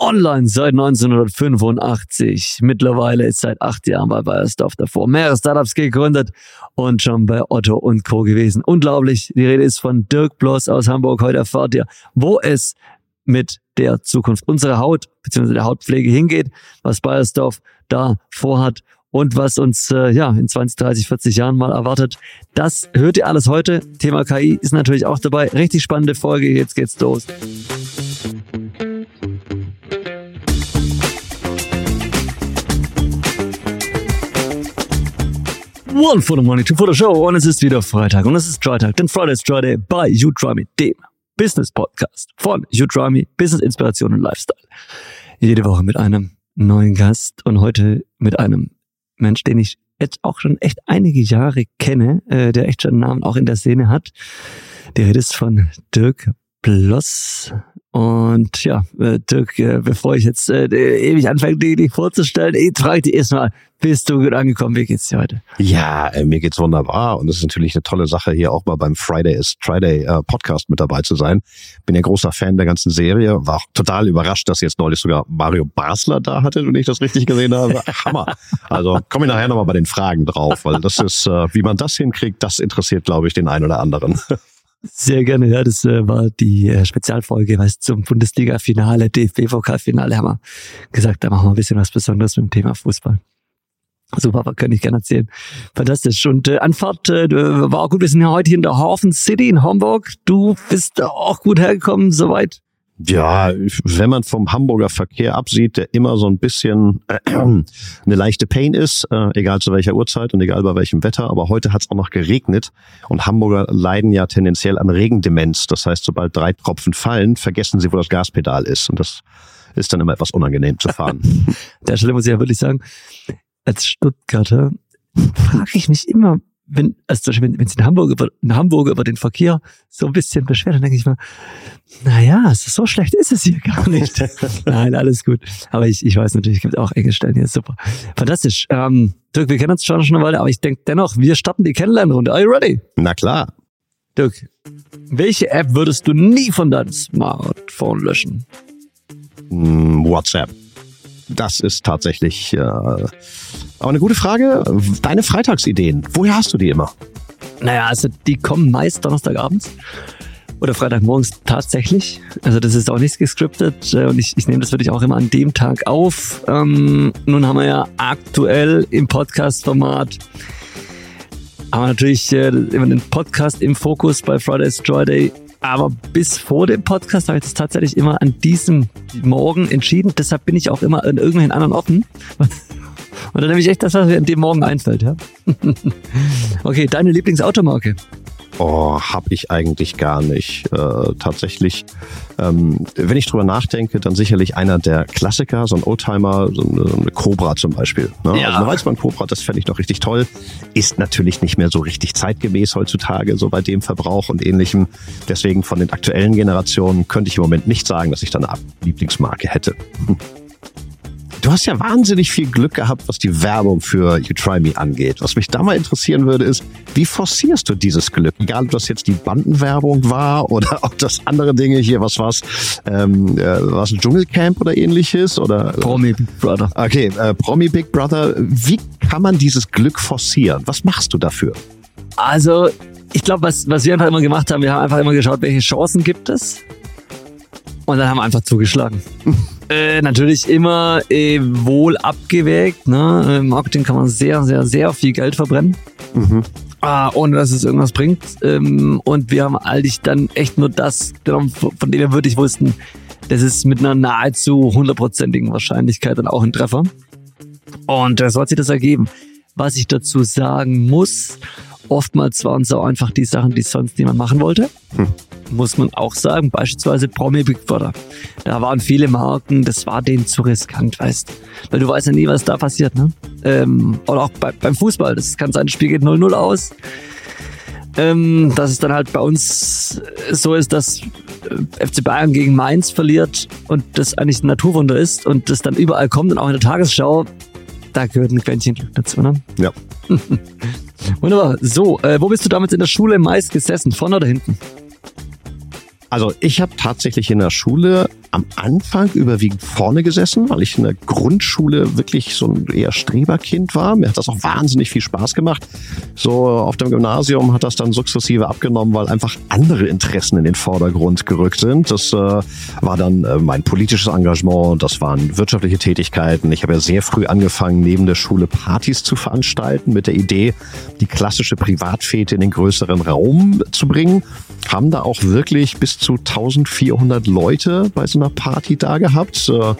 online seit 1985. Mittlerweile ist seit acht Jahren bei Bayersdorf davor mehrere Startups gegründet und schon bei Otto und Co. gewesen. Unglaublich. Die Rede ist von Dirk Bloss aus Hamburg. Heute erfahrt ihr, wo es mit der Zukunft unserer Haut bzw. der Hautpflege hingeht, was Bayersdorf da vorhat und was uns äh, ja in 20, 30, 40 Jahren mal erwartet. Das hört ihr alles heute. Thema KI ist natürlich auch dabei. Richtig spannende Folge. Jetzt geht's los. One for the money, two for the show. Und es ist wieder Freitag und es ist Try-Tag, denn Friday is Try Day bei You dem Business Podcast von You Business Inspiration und Lifestyle. Jede Woche mit einem neuen Gast und heute mit einem Mensch, den ich jetzt auch schon echt einige Jahre kenne, äh, der echt schon einen Namen auch in der Szene hat. Der Rede ist von Dirk Bloss. Und ja, äh, Dirk, äh, bevor ich jetzt äh, ewig anfange, dich vorzustellen, ich frage dich erstmal, bist du gut angekommen? Wie geht's dir heute? Ja, äh, mir geht's wunderbar. Und es ist natürlich eine tolle Sache, hier auch mal beim Friday is Friday äh, Podcast mit dabei zu sein. Bin ja großer Fan der ganzen Serie. War auch total überrascht, dass jetzt neulich sogar Mario Basler da hatte, wenn ich das richtig gesehen habe. Hammer. Also komme ich nachher nochmal bei den Fragen drauf, weil das ist, äh, wie man das hinkriegt, das interessiert, glaube ich, den einen oder anderen. Sehr gerne, ja. Das äh, war die äh, Spezialfolge, was zum Bundesliga-Finale, DFB-Pokalfinale haben wir gesagt, da machen wir ein bisschen was Besonderes mit dem Thema Fußball. Super, kann ich gerne erzählen. Fantastisch. Und äh, Anfahrt äh, war auch gut. Wir sind ja heute hier in der Hafen City in Hamburg. Du bist auch gut hergekommen, soweit. Ja, wenn man vom Hamburger Verkehr absieht, der immer so ein bisschen äh, eine leichte Pain ist, äh, egal zu welcher Uhrzeit und egal bei welchem Wetter. Aber heute hat es auch noch geregnet und Hamburger leiden ja tendenziell an Regendemenz. Das heißt, sobald drei Tropfen fallen, vergessen sie, wo das Gaspedal ist. Und das ist dann immer etwas unangenehm zu fahren. der Stelle muss ich ja wirklich sagen, als Stuttgarter frage ich mich immer, wenn, also wenn, wenn sie in Hamburg über, in Hamburg über den Verkehr so ein bisschen beschwert, dann denke ich mal, naja, so schlecht ist es hier gar nicht. Nein, alles gut. Aber ich, ich weiß natürlich, es gibt auch enge Stellen hier. Super. Fantastisch. Ähm, Dirk, wir kennen uns schon schon eine Weile, aber ich denke dennoch, wir starten die Kennenlernrunde. Are you ready? Na klar. Dirk, welche App würdest du nie von deinem Smartphone löschen? Hm, WhatsApp. Das ist tatsächlich äh, aber eine gute Frage. Deine Freitagsideen, woher hast du die immer? Naja, also die kommen meist Donnerstagabends oder Freitagmorgens tatsächlich. Also das ist auch nichts gescriptet äh, und ich, ich nehme das wirklich auch immer an dem Tag auf. Ähm, nun haben wir ja aktuell im Podcast-Format haben wir natürlich äh, immer den Podcast im Fokus bei Fridays Joy Day. Aber bis vor dem Podcast habe ich das tatsächlich immer an diesem Morgen entschieden. Deshalb bin ich auch immer an irgendwelchen anderen Orten. Und dann nehme ich echt das, was mir in dem Morgen einfällt. Ja? okay, deine Lieblingsautomarke? Oh, habe ich eigentlich gar nicht. Äh, tatsächlich, ähm, wenn ich drüber nachdenke, dann sicherlich einer der Klassiker, so ein Oldtimer, so eine, so eine Cobra zum Beispiel. Ne? Ja. Also eine Reisbahn Cobra, das fände ich noch richtig toll. Ist natürlich nicht mehr so richtig zeitgemäß heutzutage, so bei dem Verbrauch und ähnlichem. Deswegen von den aktuellen Generationen könnte ich im Moment nicht sagen, dass ich da eine Lieblingsmarke hätte. Du hast ja wahnsinnig viel Glück gehabt, was die Werbung für You Try Me angeht. Was mich da mal interessieren würde, ist, wie forcierst du dieses Glück? Egal, ob das jetzt die Bandenwerbung war oder ob das andere Dinge hier, was war's, ähm, äh, was Dschungelcamp oder ähnliches oder Promi Big Brother. Okay, äh, Promi Big Brother. Wie kann man dieses Glück forcieren? Was machst du dafür? Also, ich glaube, was, was wir einfach immer gemacht haben, wir haben einfach immer geschaut, welche Chancen gibt es. Und dann haben wir einfach zugeschlagen. Äh, natürlich immer äh, wohl abgewägt. Ne? Im Marketing kann man sehr, sehr, sehr viel Geld verbrennen. Mhm. Ah, ohne dass es irgendwas bringt. Ähm, und wir haben eigentlich dann echt nur das genommen, von dem wir wirklich wussten, das ist mit einer nahezu hundertprozentigen Wahrscheinlichkeit dann auch ein Treffer. Und äh, so hat sich das ergeben. Was ich dazu sagen muss, oftmals waren es auch einfach die Sachen, die sonst niemand machen wollte. Hm muss man auch sagen. Beispielsweise Promi Big Brother. Da waren viele Marken, das war denen zu riskant, weißt Weil du weißt ja nie, was da passiert, ne? Ähm, oder auch bei, beim Fußball. Das kann sein, das Spiel geht 0-0 aus. Ähm, dass es dann halt bei uns so ist, dass äh, FC Bayern gegen Mainz verliert und das eigentlich ein Naturwunder ist und das dann überall kommt und auch in der Tagesschau, da gehört ein Quäntchen Glück dazu, ne? Ja. Wunderbar. So, äh, wo bist du damals in der Schule meist gesessen? Vorne oder hinten? Also ich habe tatsächlich in der Schule am Anfang überwiegend vorne gesessen, weil ich in der Grundschule wirklich so ein eher Streberkind war. Mir hat das auch wahnsinnig viel Spaß gemacht. So auf dem Gymnasium hat das dann sukzessive abgenommen, weil einfach andere Interessen in den Vordergrund gerückt sind. Das äh, war dann äh, mein politisches Engagement, das waren wirtschaftliche Tätigkeiten. Ich habe ja sehr früh angefangen, neben der Schule Partys zu veranstalten mit der Idee, die klassische Privatfete in den größeren Raum zu bringen. Haben da auch wirklich bis zu 1400 Leute bei so einer Party da gehabt. Äh,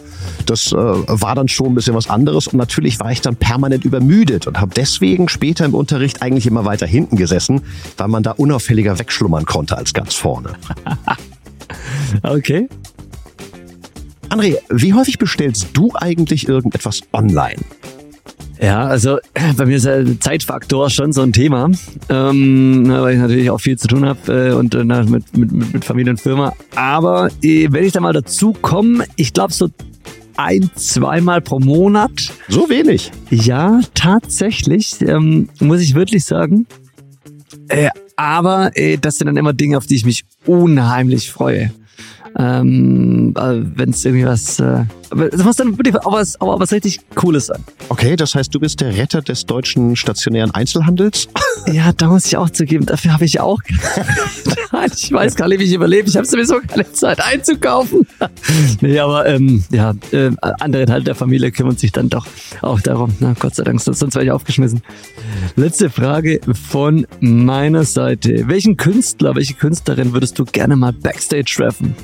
das äh, war dann schon ein bisschen was anderes und natürlich war ich dann permanent übermüdet und habe deswegen später im Unterricht eigentlich immer weiter hinten gesessen, weil man da unauffälliger wegschlummern konnte als ganz vorne. okay. André, wie häufig bestellst du eigentlich irgendetwas online? Ja, also bei mir ist der Zeitfaktor schon so ein Thema, ähm, weil ich natürlich auch viel zu tun habe äh, und äh, mit, mit, mit Familie und Firma. Aber äh, wenn ich da mal dazu komme, ich glaube so ein, zweimal pro Monat. So wenig? Ja, tatsächlich, ähm, muss ich wirklich sagen. Äh, aber äh, das sind dann immer Dinge, auf die ich mich unheimlich freue. Ähm, äh, wenn es irgendwie was, äh, es muss dann wirklich auch was, auch was richtig Cooles sein. Okay, das heißt, du bist der Retter des deutschen stationären Einzelhandels? Ja, da muss ich auch zugeben, dafür habe ich auch. ich weiß gar nicht, wie ich überlebe. Ich habe sowieso keine Zeit einzukaufen. nee, aber ähm, ja, äh, andere Teile der Familie kümmern sich dann doch auch darum. Na, Gott sei Dank, sonst wäre ich aufgeschmissen. Letzte Frage von meiner Seite. Welchen Künstler, welche Künstlerin würdest du gerne mal Backstage treffen?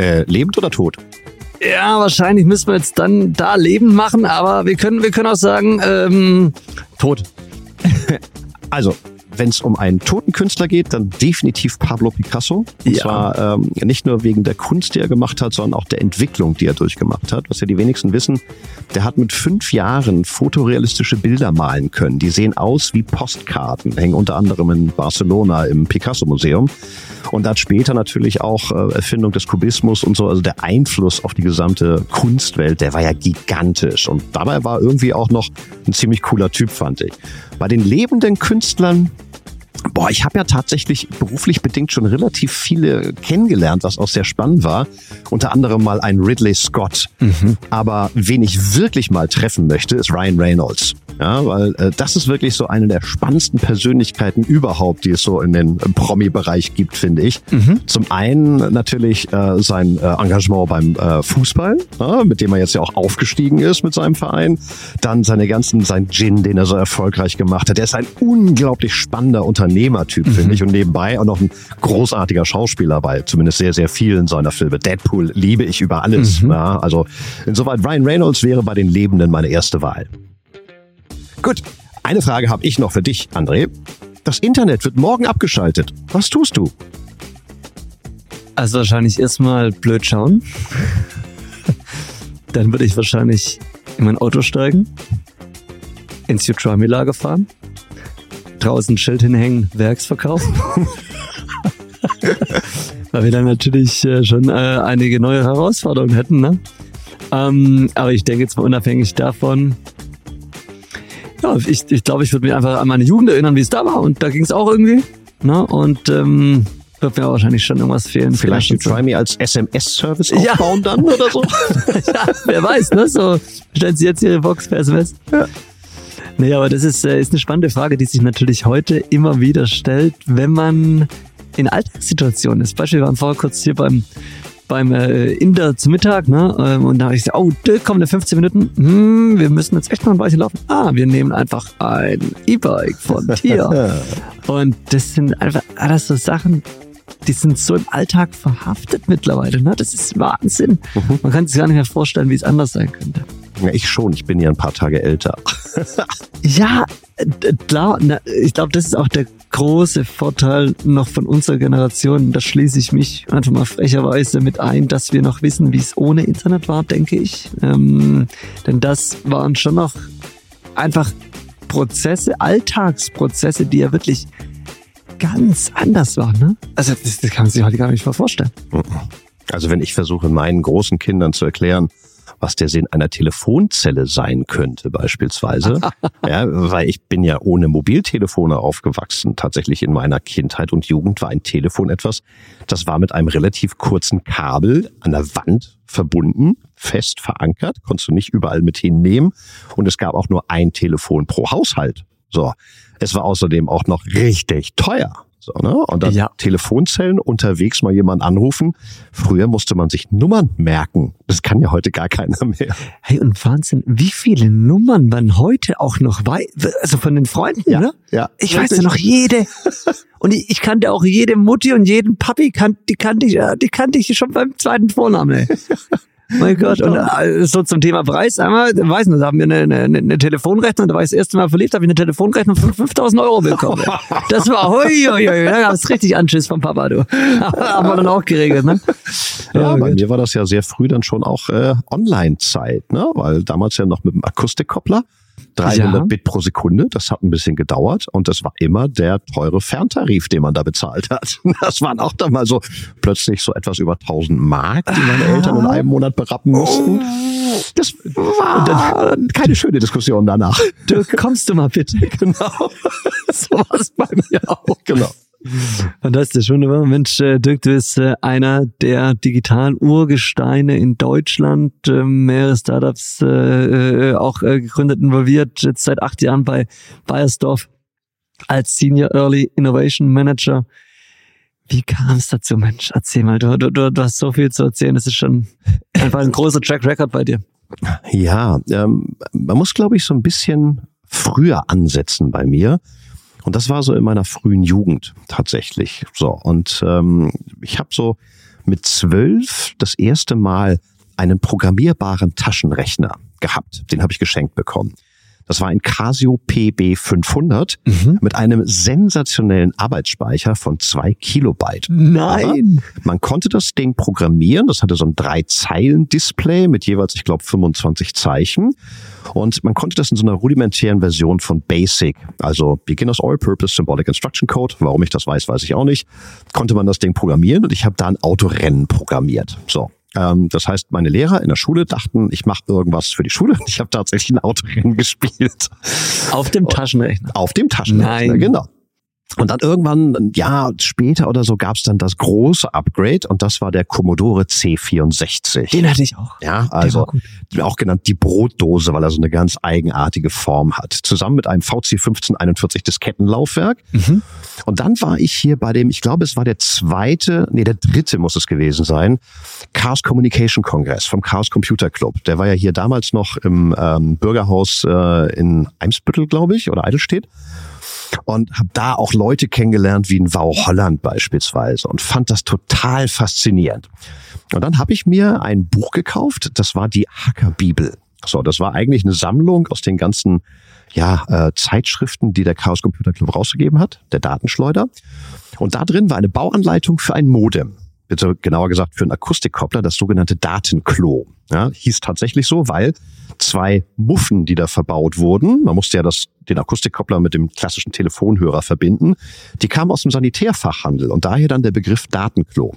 Äh, lebend oder tot? Ja, wahrscheinlich müssen wir jetzt dann da lebend machen, aber wir können, wir können auch sagen, ähm, tot. also, wenn es um einen toten Künstler geht, dann definitiv Pablo Picasso. Und ja. zwar ähm, nicht nur wegen der Kunst, die er gemacht hat, sondern auch der Entwicklung, die er durchgemacht hat. Was ja die wenigsten wissen, der hat mit fünf Jahren fotorealistische Bilder malen können. Die sehen aus wie Postkarten, hängen unter anderem in Barcelona im Picasso-Museum. Und hat später natürlich auch äh, Erfindung des Kubismus und so, also der Einfluss auf die gesamte Kunstwelt, der war ja gigantisch. Und dabei war irgendwie auch noch ein ziemlich cooler Typ, fand ich. Bei den lebenden Künstlern Boah, ich habe ja tatsächlich beruflich bedingt schon relativ viele kennengelernt, was auch sehr spannend war. Unter anderem mal ein Ridley Scott. Mhm. Aber wen ich wirklich mal treffen möchte, ist Ryan Reynolds. Ja, weil äh, das ist wirklich so eine der spannendsten Persönlichkeiten überhaupt, die es so in den Promi-Bereich gibt, finde ich. Mhm. Zum einen natürlich äh, sein äh, Engagement beim äh, Fußball, ja, mit dem er jetzt ja auch aufgestiegen ist mit seinem Verein. Dann seine ganzen, sein Gin, den er so erfolgreich gemacht hat. Der ist ein unglaublich spannender Unternehmertyp, mhm. finde ich. Und nebenbei auch noch ein großartiger Schauspieler bei zumindest sehr, sehr vielen seiner Filme. Deadpool liebe ich über alles. Mhm. Ja, also insoweit Ryan Reynolds wäre bei den Lebenden meine erste Wahl. Gut, eine Frage habe ich noch für dich, André. Das Internet wird morgen abgeschaltet. Was tust du? Also wahrscheinlich erstmal blöd schauen. Dann würde ich wahrscheinlich in mein Auto steigen, ins Utrami-Lager fahren, draußen ein Schild hinhängen, Werksverkauf. Weil wir dann natürlich äh, schon äh, einige neue Herausforderungen hätten. Ne? Ähm, aber ich denke jetzt mal unabhängig davon, ja, ich, ich glaube, ich würde mich einfach an meine Jugend erinnern, wie es da war. Und da ging es auch irgendwie. Ne? Und ähm, wird mir wahrscheinlich schon irgendwas fehlen. Vielleicht, Vielleicht Try Me als SMS-Service aufbauen ja. dann oder so. ja, wer weiß, ne? So stellen Sie jetzt Ihre Box per SMS. Ja. Nee, aber das ist, äh, ist eine spannende Frage, die sich natürlich heute immer wieder stellt, wenn man in Alltagssituationen ist. Beispiel, wir waren vorher kurz hier beim beim äh, Inder zu Mittag, ne? Ähm, und da habe ich gesagt, oh, kommen 15 Minuten. Hm, wir müssen jetzt echt noch ein Weilchen laufen. Ah, wir nehmen einfach ein E-Bike von Tier. und das sind einfach alles so Sachen, die sind so im Alltag verhaftet mittlerweile. Ne? Das ist Wahnsinn. Mhm. Man kann sich gar nicht mehr vorstellen, wie es anders sein könnte. Ja, ich schon. Ich bin ja ein paar Tage älter. ja, klar. Ich glaube, das ist auch der große Vorteil noch von unserer Generation. Da schließe ich mich einfach mal frecherweise mit ein, dass wir noch wissen, wie es ohne Internet war, denke ich. Ähm, denn das waren schon noch einfach Prozesse, Alltagsprozesse, die ja wirklich ganz anders waren. Ne? Also das, das kann man sich heute gar nicht mehr vorstellen. Also wenn ich versuche, meinen großen Kindern zu erklären, was der Sinn einer Telefonzelle sein könnte beispielsweise. ja, weil ich bin ja ohne Mobiltelefone aufgewachsen. Tatsächlich in meiner Kindheit und Jugend war ein Telefon etwas, das war mit einem relativ kurzen Kabel an der Wand verbunden, fest verankert, konntest du nicht überall mit hinnehmen. Und es gab auch nur ein Telefon pro Haushalt. So. Es war außerdem auch noch richtig teuer. So, ne? Und dann ja. Telefonzellen unterwegs mal jemanden anrufen. Früher musste man sich Nummern merken. Das kann ja heute gar keiner mehr. Hey, und Wahnsinn, wie viele Nummern man heute auch noch weiß, also von den Freunden, ja, ne? Ja. Ich weiß ja noch jede. und ich, ich, kannte auch jede Mutti und jeden Papi, kan, die kannte ich, die kannte ich schon beim zweiten Vornamen. Mein Gott, und äh, so zum Thema Preis einmal, weiß nicht, da haben wir eine, eine, eine Telefonrechnung, da war ich das erste Mal verliebt, habe ich eine Telefonrechnung von 5000 Euro bekommen. Das war, hui, hui, hui, da gab es richtig Anschiss vom Papa, du. haben wir dann auch geregelt, ne? Ja, ja bei gut. mir war das ja sehr früh dann schon auch äh, Online-Zeit, ne? weil damals ja noch mit dem Akustikkoppler. 300 ja. Bit pro Sekunde. Das hat ein bisschen gedauert und das war immer der teure Ferntarif, den man da bezahlt hat. Das waren auch dann mal so plötzlich so etwas über 1000 Mark, die meine Eltern in einem Monat berappen mussten. Das war keine schöne Diskussion danach. Dirk, kommst du mal bitte? Genau. so war es bei mir auch. Genau. Fantastisch, wunderbar. Mensch, äh, Dirk, du bist äh, einer der digitalen Urgesteine in Deutschland, ähm, mehrere Startups äh, auch gegründet, involviert, jetzt seit acht Jahren bei Bayersdorf als Senior Early Innovation Manager. Wie kam es dazu, Mensch? Erzähl mal, du, du, du hast so viel zu erzählen, das ist schon einfach ein großer Track Record bei dir. Ja, ähm, man muss, glaube ich, so ein bisschen früher ansetzen bei mir. Und das war so in meiner frühen Jugend tatsächlich. So und ähm, ich habe so mit zwölf das erste Mal einen programmierbaren Taschenrechner gehabt. Den habe ich geschenkt bekommen. Das war ein Casio PB 500 mhm. mit einem sensationellen Arbeitsspeicher von zwei Kilobyte. Nein! Aber man konnte das Ding programmieren. Das hatte so ein Drei-Zeilen-Display mit jeweils, ich glaube, 25 Zeichen. Und man konnte das in so einer rudimentären Version von BASIC, also Beginners All-Purpose Symbolic Instruction Code, warum ich das weiß, weiß ich auch nicht, konnte man das Ding programmieren und ich habe da ein Autorennen programmiert. So, das heißt, meine Lehrer in der Schule dachten, ich mache irgendwas für die Schule. Ich habe tatsächlich ein Autorennen gespielt. Auf dem Taschenrechner. Auf dem Taschenrechner, Nein. genau. Und dann irgendwann, ein Jahr später oder so, gab es dann das große Upgrade und das war der Commodore C64. Den hatte ich auch. Ja, also auch genannt die Brotdose, weil er so eine ganz eigenartige Form hat. Zusammen mit einem VC 1541 Diskettenlaufwerk. Mhm. Und dann war ich hier bei dem, ich glaube, es war der zweite, nee, der dritte muss es gewesen sein, Chaos Communication Congress vom Chaos Computer Club. Der war ja hier damals noch im ähm, Bürgerhaus äh, in Eimsbüttel, glaube ich, oder Eidelstedt und habe da auch Leute kennengelernt wie in Wau Holland beispielsweise und fand das total faszinierend. Und dann habe ich mir ein Buch gekauft, das war die Hackerbibel. So, das war eigentlich eine Sammlung aus den ganzen ja, äh, Zeitschriften, die der Chaos Computer Club rausgegeben hat, der Datenschleuder. Und da drin war eine Bauanleitung für ein Modem. Bitte genauer gesagt für einen Akustikkoppler, das sogenannte Datenklo. Ja, hieß tatsächlich so, weil zwei Muffen, die da verbaut wurden, man musste ja das, den Akustikkoppler mit dem klassischen Telefonhörer verbinden, die kamen aus dem Sanitärfachhandel und daher dann der Begriff Datenklo.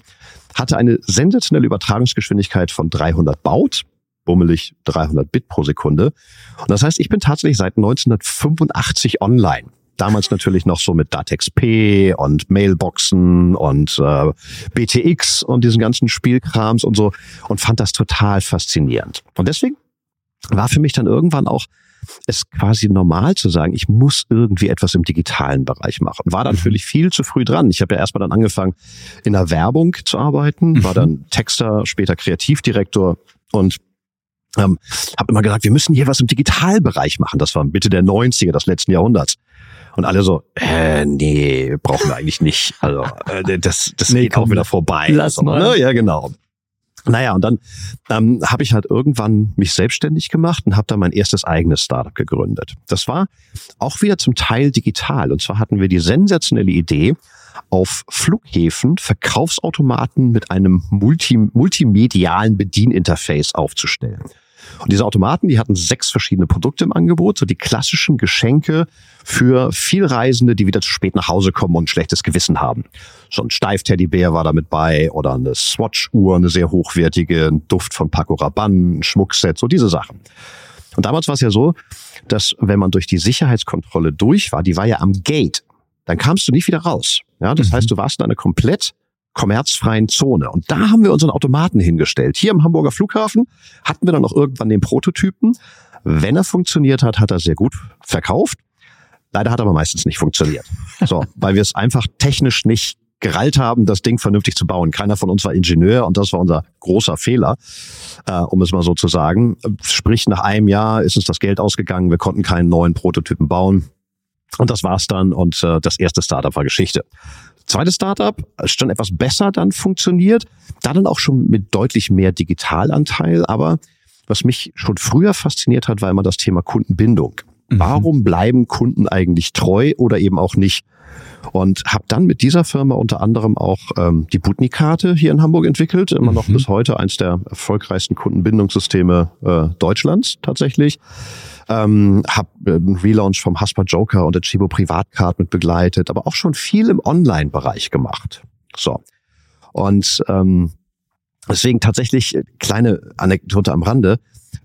Hatte eine sensationelle Übertragungsgeschwindigkeit von 300 Baut, bummelig 300 Bit pro Sekunde. Und das heißt, ich bin tatsächlich seit 1985 online. Damals natürlich noch so mit DATEX-P und Mailboxen und äh, BTX und diesen ganzen Spielkrams und so und fand das total faszinierend. Und deswegen war für mich dann irgendwann auch es quasi normal zu sagen, ich muss irgendwie etwas im digitalen Bereich machen. War dann mhm. natürlich viel zu früh dran. Ich habe ja erstmal dann angefangen, in der Werbung zu arbeiten, war mhm. dann Texter, später Kreativdirektor und ähm, habe immer gesagt, wir müssen hier was im Digitalbereich machen. Das war Mitte der 90er des letzten Jahrhunderts. Und alle so, äh, nee, brauchen wir eigentlich nicht. Also äh, das, das nee, geht komm, auch wieder vorbei. Lass so, mal. Ne? Ja, genau. Naja, und dann ähm, habe ich halt irgendwann mich selbstständig gemacht und habe dann mein erstes eigenes Startup gegründet. Das war auch wieder zum Teil digital. Und zwar hatten wir die sensationelle Idee, auf Flughäfen Verkaufsautomaten mit einem multi multimedialen Bedieninterface aufzustellen. Und diese Automaten, die hatten sechs verschiedene Produkte im Angebot, so die klassischen Geschenke für Vielreisende, die wieder zu spät nach Hause kommen und ein schlechtes Gewissen haben. So ein Steif-Teddybär war damit bei oder eine Swatch-Uhr, eine sehr hochwertige, ein Duft von Paco Rabanne, ein Schmuckset, so diese Sachen. Und damals war es ja so, dass wenn man durch die Sicherheitskontrolle durch war, die war ja am Gate, dann kamst du nicht wieder raus. Ja, das mhm. heißt, du warst in einer komplett kommerzfreien Zone. Und da haben wir unseren Automaten hingestellt. Hier am Hamburger Flughafen hatten wir dann noch irgendwann den Prototypen. Wenn er funktioniert hat, hat er sehr gut verkauft. Leider hat er aber meistens nicht funktioniert. So, weil wir es einfach technisch nicht gerallt haben, das Ding vernünftig zu bauen. Keiner von uns war Ingenieur und das war unser großer Fehler, äh, um es mal so zu sagen. Sprich, nach einem Jahr ist uns das Geld ausgegangen, wir konnten keinen neuen Prototypen bauen. Und das war's dann und äh, das erste Startup war Geschichte. Zweites Startup, schon etwas besser dann funktioniert, da dann auch schon mit deutlich mehr Digitalanteil, aber was mich schon früher fasziniert hat, war immer das Thema Kundenbindung. Mhm. Warum bleiben Kunden eigentlich treu oder eben auch nicht? Und habe dann mit dieser Firma unter anderem auch ähm, die Butni-Karte hier in Hamburg entwickelt. Immer noch mhm. bis heute eins der erfolgreichsten Kundenbindungssysteme äh, Deutschlands tatsächlich. Ähm, habe äh, einen Relaunch vom Haspa Joker und der Chibo Privatcard mit begleitet, aber auch schon viel im Online-Bereich gemacht. So. Und ähm, deswegen tatsächlich äh, kleine Anekdote am Rande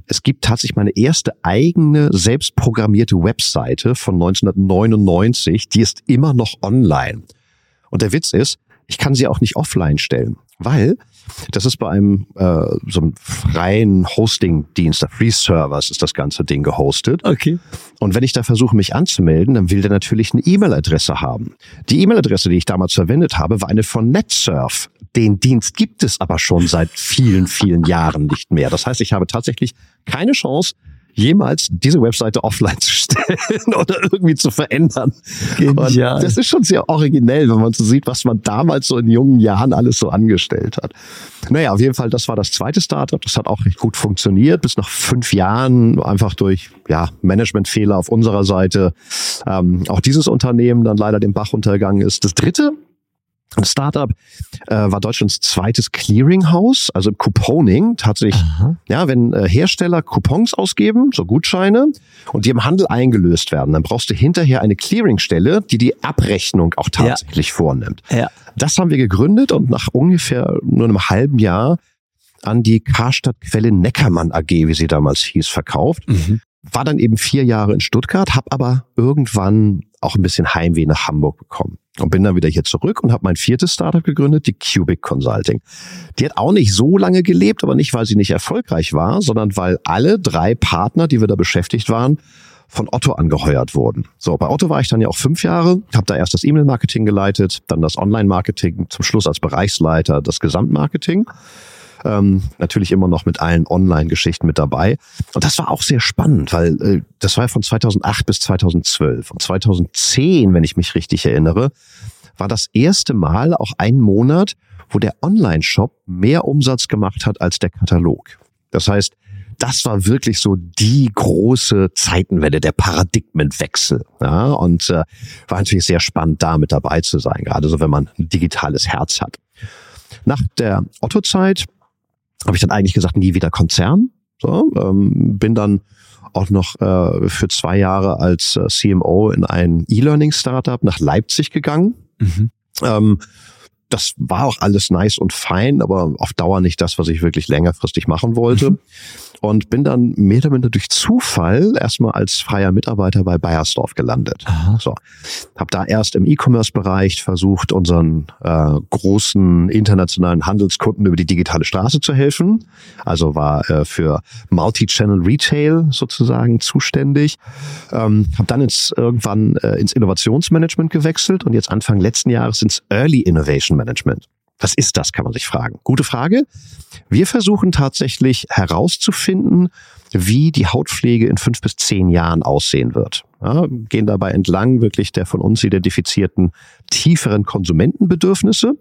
es gibt tatsächlich meine erste eigene selbstprogrammierte Webseite von 1999, die ist immer noch online. Und der Witz ist, ich kann sie auch nicht offline stellen, weil das ist bei einem äh, so einem freien Hosting-Dienst, der Free Servers ist das ganze Ding gehostet. Okay. Und wenn ich da versuche, mich anzumelden, dann will der natürlich eine E-Mail-Adresse haben. Die E-Mail-Adresse, die ich damals verwendet habe, war eine von NetSurf. Den Dienst gibt es aber schon seit vielen, vielen Jahren nicht mehr. Das heißt, ich habe tatsächlich keine Chance, jemals diese Webseite offline zu stellen oder irgendwie zu verändern. Genial. das ist schon sehr originell, wenn man so sieht, was man damals so in jungen Jahren alles so angestellt hat. Naja, auf jeden Fall, das war das zweite Startup. Das hat auch recht gut funktioniert. Bis nach fünf Jahren einfach durch ja, Managementfehler auf unserer Seite ähm, auch dieses Unternehmen dann leider den Bach untergegangen ist. Das dritte ein Startup äh, war Deutschlands zweites Clearinghouse, also Couponing tatsächlich. Aha. Ja, wenn äh, Hersteller Coupons ausgeben, so Gutscheine, und die im Handel eingelöst werden, dann brauchst du hinterher eine Clearingstelle, die die Abrechnung auch tatsächlich ja. vornimmt. Ja. Das haben wir gegründet und nach ungefähr nur einem halben Jahr an die Karstadt Quelle Neckermann AG, wie sie damals hieß, verkauft. Mhm. War dann eben vier Jahre in Stuttgart, habe aber irgendwann auch ein bisschen Heimweh nach Hamburg bekommen und bin dann wieder hier zurück und habe mein viertes Startup gegründet, die Cubic Consulting. Die hat auch nicht so lange gelebt, aber nicht, weil sie nicht erfolgreich war, sondern weil alle drei Partner, die wir da beschäftigt waren, von Otto angeheuert wurden. So, bei Otto war ich dann ja auch fünf Jahre, habe da erst das E-Mail-Marketing geleitet, dann das Online-Marketing, zum Schluss als Bereichsleiter das Gesamtmarketing. Ähm, natürlich immer noch mit allen Online-Geschichten mit dabei. Und das war auch sehr spannend, weil äh, das war ja von 2008 bis 2012. Und 2010, wenn ich mich richtig erinnere, war das erste Mal auch ein Monat, wo der Online-Shop mehr Umsatz gemacht hat als der Katalog. Das heißt, das war wirklich so die große Zeitenwende, der Paradigmenwechsel. Ja, und äh, war natürlich sehr spannend, da mit dabei zu sein, gerade so, wenn man ein digitales Herz hat. Nach der Otto-Zeit habe ich dann eigentlich gesagt, nie wieder Konzern. So, ähm, bin dann auch noch äh, für zwei Jahre als äh, CMO in ein E-Learning-Startup nach Leipzig gegangen. Mhm. Ähm, das war auch alles nice und fein, aber auf Dauer nicht das, was ich wirklich längerfristig machen wollte. Mhm und bin dann mehr oder minder durch Zufall erstmal als freier Mitarbeiter bei Bayersdorf gelandet. Aha. So, habe da erst im E-Commerce-Bereich versucht, unseren äh, großen internationalen Handelskunden über die digitale Straße zu helfen. Also war äh, für Multi-Channel Retail sozusagen zuständig. Ähm, habe dann ins, irgendwann äh, ins Innovationsmanagement gewechselt und jetzt Anfang letzten Jahres ins Early Innovation Management. Was ist das, kann man sich fragen. Gute Frage. Wir versuchen tatsächlich herauszufinden, wie die Hautpflege in fünf bis zehn Jahren aussehen wird. Ja, gehen dabei entlang wirklich der von uns identifizierten tieferen Konsumentenbedürfnisse.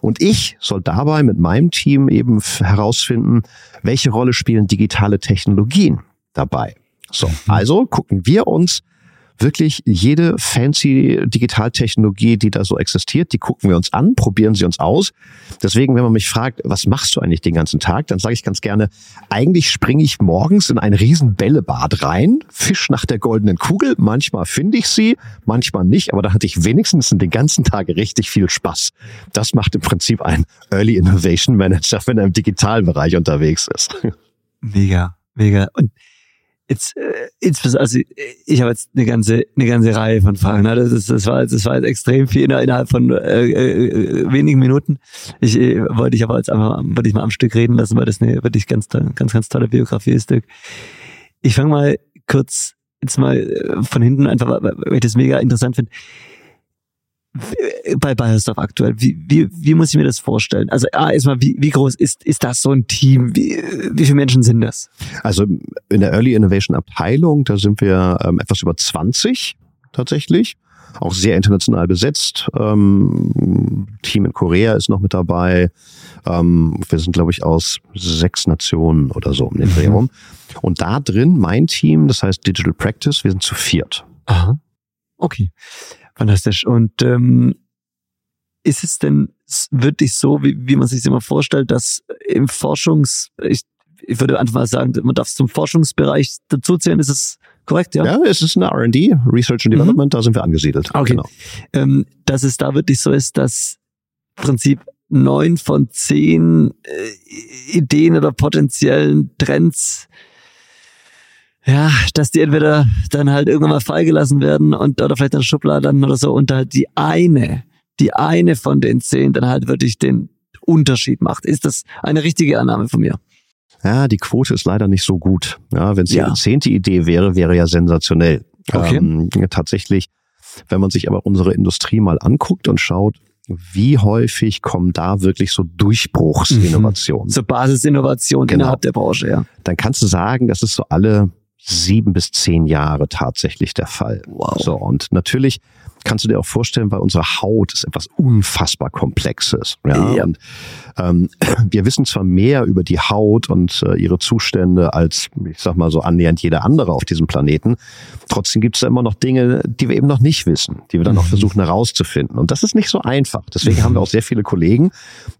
Und ich soll dabei mit meinem Team eben herausfinden, welche Rolle spielen digitale Technologien dabei. So, mhm. also gucken wir uns wirklich jede fancy Digitaltechnologie, die da so existiert, die gucken wir uns an, probieren sie uns aus. Deswegen, wenn man mich fragt, was machst du eigentlich den ganzen Tag, dann sage ich ganz gerne, eigentlich springe ich morgens in ein riesen Bällebad rein, fisch nach der goldenen Kugel, manchmal finde ich sie, manchmal nicht, aber da hatte ich wenigstens den ganzen Tag richtig viel Spaß. Das macht im Prinzip ein Early Innovation Manager, wenn er im digitalen Bereich unterwegs ist. Mega, mega. Und jetzt, äh, jetzt also ich habe jetzt eine ganze, eine ganze Reihe von Fragen. Ne? Das, ist, das, war, das war jetzt extrem viel innerhalb von äh, äh, wenigen Minuten. Ich äh, wollte ich aber jetzt einfach wollte ich mal am Stück reden lassen, weil das eine wirklich ganz, ganz, ganz tolle Biografie ist. Ich fange mal kurz jetzt mal äh, von hinten einfach, weil ich das mega interessant finde bei Bayersdorf aktuell? Wie, wie, wie muss ich mir das vorstellen? Also ah, erstmal, wie, wie groß ist, ist das so ein Team? Wie, wie viele Menschen sind das? Also in der Early Innovation Abteilung, da sind wir ähm, etwas über 20 tatsächlich. Auch sehr international besetzt. Ähm, Team in Korea ist noch mit dabei. Ähm, wir sind, glaube ich, aus sechs Nationen oder so um den Dreh mhm. rum. Und da drin mein Team, das heißt Digital Practice, wir sind zu viert. Aha. Okay. Fantastisch. Und ähm, ist es denn wirklich so, wie, wie man sich das immer vorstellt, dass im Forschungs, ich, ich würde einfach mal sagen, man darf es zum Forschungsbereich dazuzählen, ist es korrekt, ja? Ja, es ist eine R&D, Research and mhm. Development, mhm. da sind wir angesiedelt. Okay. Genau. Ähm, dass es da wirklich so ist, dass im Prinzip neun von zehn äh, Ideen oder potenziellen Trends ja, dass die entweder dann halt irgendwann mal freigelassen werden und oder vielleicht Schublade dann oder so und halt die eine, die eine von den zehn dann halt wirklich den Unterschied macht. Ist das eine richtige Annahme von mir? Ja, die Quote ist leider nicht so gut. Ja, wenn es ja. die zehnte Idee wäre, wäre ja sensationell. Okay. Ähm, tatsächlich, wenn man sich aber unsere Industrie mal anguckt und schaut, wie häufig kommen da wirklich so Durchbruchsinnovationen? Mhm. So Basisinnovationen genau. innerhalb der Branche, ja. Dann kannst du sagen, das ist so alle sieben bis zehn Jahre tatsächlich der Fall. Wow. So, und natürlich kannst du dir auch vorstellen, weil unsere Haut ist etwas unfassbar Komplexes. Ja? ja. Und ähm, wir wissen zwar mehr über die Haut und äh, ihre Zustände als, ich sag mal so, annähernd jeder andere auf diesem Planeten. Trotzdem gibt es da immer noch Dinge, die wir eben noch nicht wissen, die wir dann auch mhm. versuchen herauszufinden. Und das ist nicht so einfach. Deswegen haben wir auch sehr viele Kollegen,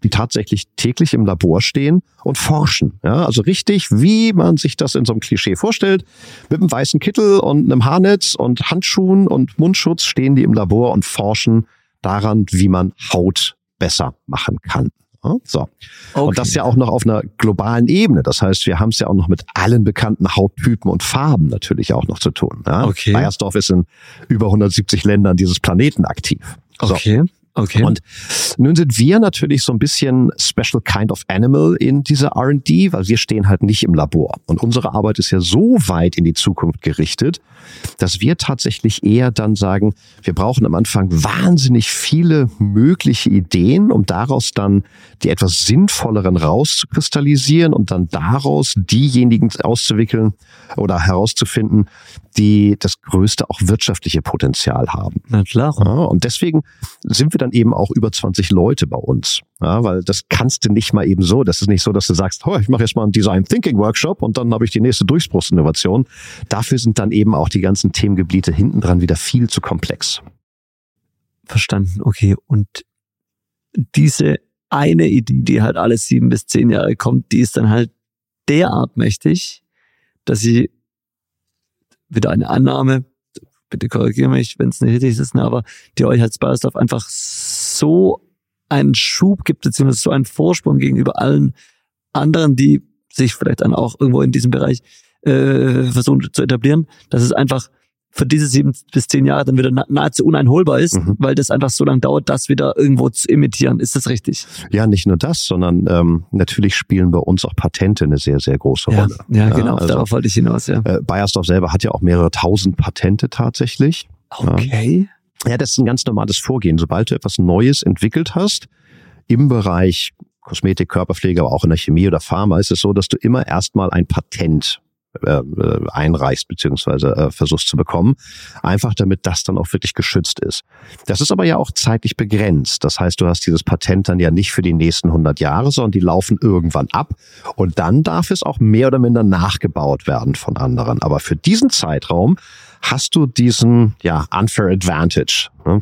die tatsächlich täglich im Labor stehen und forschen. Ja, also richtig, wie man sich das in so einem Klischee vorstellt. Mit einem weißen Kittel und einem Haarnetz und Handschuhen und Mundschutz stehen die im Labor und forschen daran, wie man Haut besser machen kann. So. Okay. Und das ja auch noch auf einer globalen Ebene. Das heißt, wir haben es ja auch noch mit allen bekannten Hauttypen und Farben natürlich auch noch zu tun. Ja? Okay. Bayersdorf ist in über 170 Ländern dieses Planeten aktiv. So. Okay. Okay. Und nun sind wir natürlich so ein bisschen special kind of animal in dieser R&D, weil wir stehen halt nicht im Labor. Und unsere Arbeit ist ja so weit in die Zukunft gerichtet, dass wir tatsächlich eher dann sagen, wir brauchen am Anfang wahnsinnig viele mögliche Ideen, um daraus dann die etwas sinnvolleren rauszukristallisieren und dann daraus diejenigen auszuwickeln oder herauszufinden, die das größte auch wirtschaftliche Potenzial haben. Na klar. Ja, und deswegen sind wir dann eben auch über 20 Leute bei uns. Ja, weil das kannst du nicht mal eben so. Das ist nicht so, dass du sagst, oh, ich mache jetzt mal einen Design Thinking Workshop und dann habe ich die nächste Durchbruchsinnovation. Dafür sind dann eben auch die ganzen Themengebiete hinten wieder viel zu komplex. Verstanden, okay. Und diese eine Idee, die halt alle sieben bis zehn Jahre kommt, die ist dann halt derart mächtig, dass sie wieder eine Annahme, bitte korrigiere mich, wenn es nicht richtig ist, ne, aber die euch als Bayersdorf einfach so einen Schub gibt, beziehungsweise so einen Vorsprung gegenüber allen anderen, die sich vielleicht dann auch irgendwo in diesem Bereich äh, versuchen zu etablieren, dass es einfach für diese sieben bis zehn Jahre dann wieder nahezu uneinholbar ist, mhm. weil das einfach so lange dauert, das wieder irgendwo zu imitieren. Ist das richtig? Ja, nicht nur das, sondern ähm, natürlich spielen bei uns auch Patente eine sehr, sehr große Rolle. Ja, ja genau, also, darauf wollte ich hinaus, ja. Äh, Bayersdorf selber hat ja auch mehrere tausend Patente tatsächlich. Okay. Ja. ja, das ist ein ganz normales Vorgehen. Sobald du etwas Neues entwickelt hast, im Bereich Kosmetik, Körperpflege, aber auch in der Chemie oder Pharma, ist es so, dass du immer erstmal ein Patent äh, einreichst beziehungsweise äh, versuchst zu bekommen. Einfach damit das dann auch wirklich geschützt ist. Das ist aber ja auch zeitlich begrenzt. Das heißt, du hast dieses Patent dann ja nicht für die nächsten 100 Jahre, sondern die laufen irgendwann ab. Und dann darf es auch mehr oder minder nachgebaut werden von anderen. Aber für diesen Zeitraum hast du diesen ja, unfair advantage. Ne?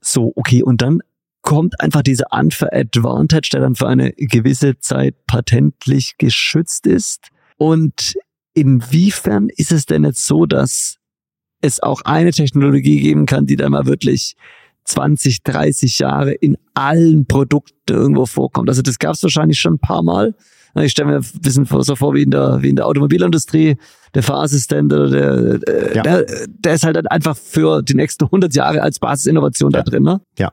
So, okay, und dann kommt einfach dieser unfair advantage, der dann für eine gewisse Zeit patentlich geschützt ist. Und inwiefern ist es denn jetzt so, dass es auch eine Technologie geben kann, die dann mal wirklich 20, 30 Jahre in allen Produkten irgendwo vorkommt. Also das gab es wahrscheinlich schon ein paar Mal. Ich stelle mir ein bisschen so vor wie in der, wie in der Automobilindustrie der Fahrassistent oder der, äh, ja. der, der ist halt dann einfach für die nächsten 100 Jahre als Basisinnovation ja. da drin. Ne? Ja,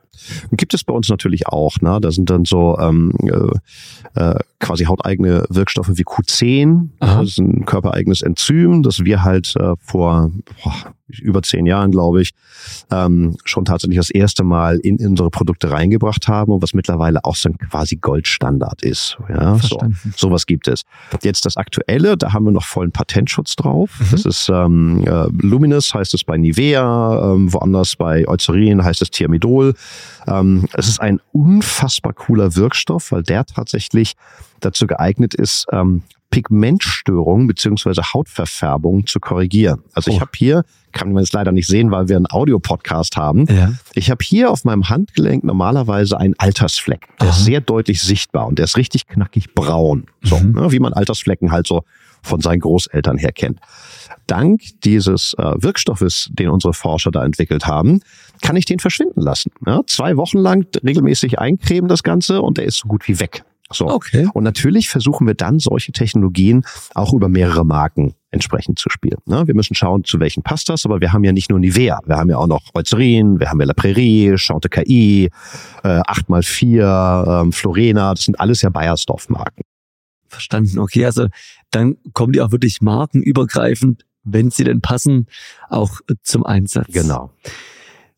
und gibt es bei uns natürlich auch. Ne? Da sind dann so ähm, äh, äh quasi hauteigene Wirkstoffe wie Q10. Aha. Das ist ein körpereigenes Enzym, das wir halt äh, vor boah, über zehn Jahren, glaube ich, ähm, schon tatsächlich das erste Mal in unsere Produkte reingebracht haben und was mittlerweile auch so ein quasi Goldstandard ist. Ja, so, sowas gibt es. Jetzt das Aktuelle, da haben wir noch vollen Patentschutz drauf. Mhm. Das ist ähm, äh, Luminous, heißt es bei Nivea, ähm, woanders bei Eucerin heißt es Thiamidol. Ähm, es ist ein unfassbar cooler Wirkstoff, weil der tatsächlich dazu geeignet ist, ähm, Pigmentstörungen beziehungsweise Hautverfärbungen zu korrigieren. Also oh. ich habe hier, kann man jetzt leider nicht sehen, weil wir einen Audio-Podcast haben. Ja. Ich habe hier auf meinem Handgelenk normalerweise einen Altersfleck. Der Aha. ist sehr deutlich sichtbar und der ist richtig knackig braun. So, mhm. ne, wie man Altersflecken halt so von seinen Großeltern her kennt. Dank dieses äh, Wirkstoffes, den unsere Forscher da entwickelt haben, kann ich den verschwinden lassen. Ja, zwei Wochen lang regelmäßig eincremen das Ganze und der ist so gut wie weg. So. Okay. Und natürlich versuchen wir dann solche Technologien auch über mehrere Marken entsprechend zu spielen. Ne? Wir müssen schauen, zu welchen passt das, aber wir haben ja nicht nur Nivea, wir haben ja auch noch Eucerin, wir haben ja La Prairie, Chante KI, äh, 8x4, ähm, Florena, das sind alles ja Bayersdorf-Marken. Verstanden, okay, also dann kommen die auch wirklich markenübergreifend, wenn sie denn passen, auch zum Einsatz. Genau.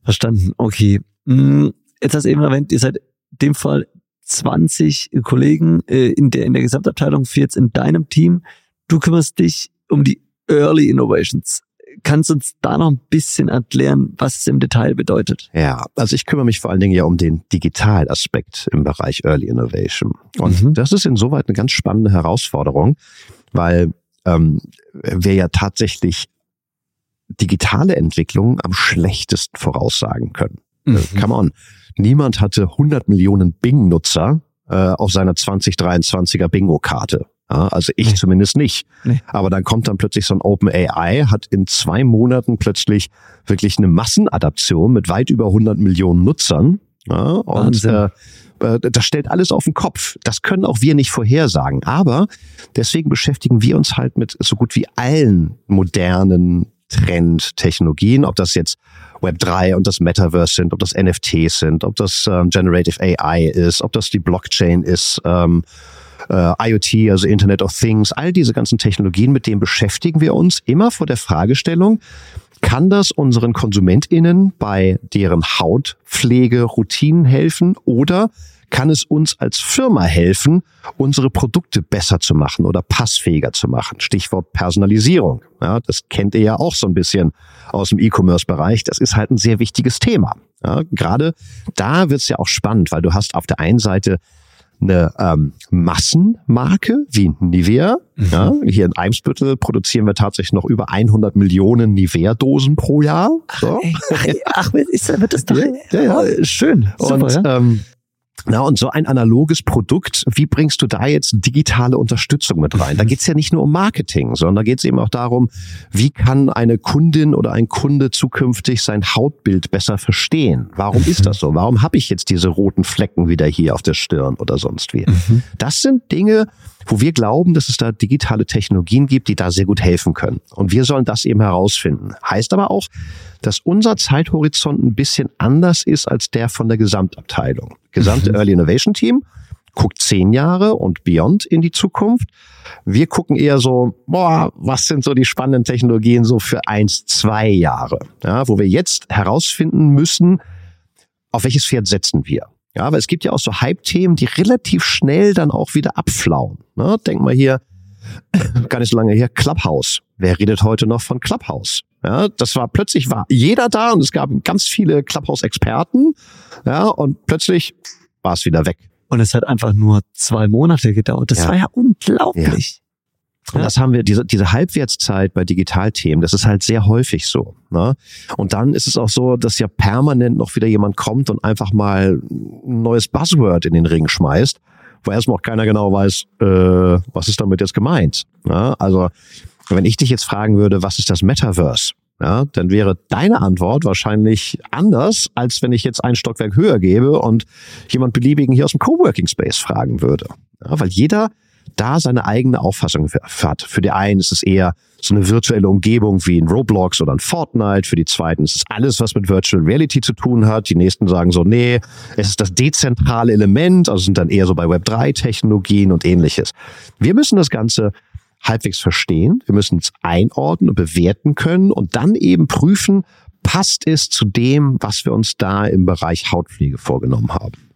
Verstanden, okay. Hm, jetzt hast du eben erwähnt, ihr seid in dem Fall 20 Kollegen äh, in, der, in der Gesamtabteilung, für jetzt in deinem Team. Du kümmerst dich um die Early Innovations. Kannst du uns da noch ein bisschen erklären, was es im Detail bedeutet? Ja, also ich kümmere mich vor allen Dingen ja um den Digitalaspekt im Bereich Early Innovation. Und mhm. das ist insoweit eine ganz spannende Herausforderung, weil ähm, wir ja tatsächlich digitale Entwicklungen am schlechtesten voraussagen können. Mhm. Come on. Niemand hatte 100 Millionen Bing-Nutzer äh, auf seiner 2023er Bingo-Karte. Ja, also ich nee. zumindest nicht. Nee. Aber dann kommt dann plötzlich so ein Open AI, hat in zwei Monaten plötzlich wirklich eine Massenadaption mit weit über 100 Millionen Nutzern. Ja, und äh, äh, das stellt alles auf den Kopf. Das können auch wir nicht vorhersagen. Aber deswegen beschäftigen wir uns halt mit so gut wie allen modernen Trendtechnologien, ob das jetzt Web3 und das Metaverse sind, ob das NFTs sind, ob das ähm, Generative AI ist, ob das die Blockchain ist, ähm, äh, IoT, also Internet of Things, all diese ganzen Technologien, mit denen beschäftigen wir uns immer vor der Fragestellung, kann das unseren KonsumentInnen bei deren Hautpflege Routinen helfen oder kann es uns als Firma helfen, unsere Produkte besser zu machen oder passfähiger zu machen. Stichwort Personalisierung. Ja, das kennt ihr ja auch so ein bisschen aus dem E-Commerce-Bereich. Das ist halt ein sehr wichtiges Thema. Ja, gerade da wird es ja auch spannend, weil du hast auf der einen Seite eine ähm, Massenmarke wie Nivea. Mhm. Ja, hier in Eimsbüttel produzieren wir tatsächlich noch über 100 Millionen Nivea-Dosen pro Jahr. So. Ach, ey, ach, ist, wird das doch ja, ja, ja. Schön. Super, und ja. ähm, na, und so ein analoges Produkt, wie bringst du da jetzt digitale Unterstützung mit rein? Da geht's ja nicht nur um Marketing, sondern da geht's eben auch darum, wie kann eine Kundin oder ein Kunde zukünftig sein Hautbild besser verstehen? Warum ist das so? Warum habe ich jetzt diese roten Flecken wieder hier auf der Stirn oder sonst wie? Mhm. Das sind Dinge, wo wir glauben, dass es da digitale Technologien gibt, die da sehr gut helfen können. Und wir sollen das eben herausfinden. Heißt aber auch, dass unser Zeithorizont ein bisschen anders ist als der von der Gesamtabteilung. Gesamte mhm. Early Innovation Team guckt zehn Jahre und beyond in die Zukunft. Wir gucken eher so, boah, was sind so die spannenden Technologien so für eins, zwei Jahre, ja, wo wir jetzt herausfinden müssen, auf welches Pferd setzen wir. Ja, aber es gibt ja auch so Hype-Themen, die relativ schnell dann auch wieder abflauen. Ne? Denk mal hier gar nicht so lange her, Clubhouse. Wer redet heute noch von Clubhouse? Ja, das war plötzlich war jeder da und es gab ganz viele Clubhouse-Experten. Ja, und plötzlich war es wieder weg. Und es hat einfach nur zwei Monate gedauert. Das ja. war ja unglaublich. Ja. Und das haben wir, diese, diese Halbwertszeit bei Digitalthemen, das ist halt sehr häufig so. Ne? Und dann ist es auch so, dass ja permanent noch wieder jemand kommt und einfach mal ein neues Buzzword in den Ring schmeißt, wo erstmal auch keiner genau weiß, äh, was ist damit jetzt gemeint. Ne? Also, wenn ich dich jetzt fragen würde, was ist das Metaverse? ja, dann wäre deine Antwort wahrscheinlich anders, als wenn ich jetzt ein Stockwerk höher gebe und jemand beliebigen hier aus dem Coworking Space fragen würde. Ja, weil jeder da seine eigene Auffassung hat. Für die einen ist es eher so eine virtuelle Umgebung wie ein Roblox oder ein Fortnite. Für die zweiten ist es alles, was mit Virtual Reality zu tun hat. Die nächsten sagen so, nee, es ist das dezentrale Element, also sind dann eher so bei Web3-Technologien und ähnliches. Wir müssen das Ganze halbwegs verstehen. Wir müssen es einordnen und bewerten können und dann eben prüfen, passt es zu dem, was wir uns da im Bereich Hautpflege vorgenommen haben.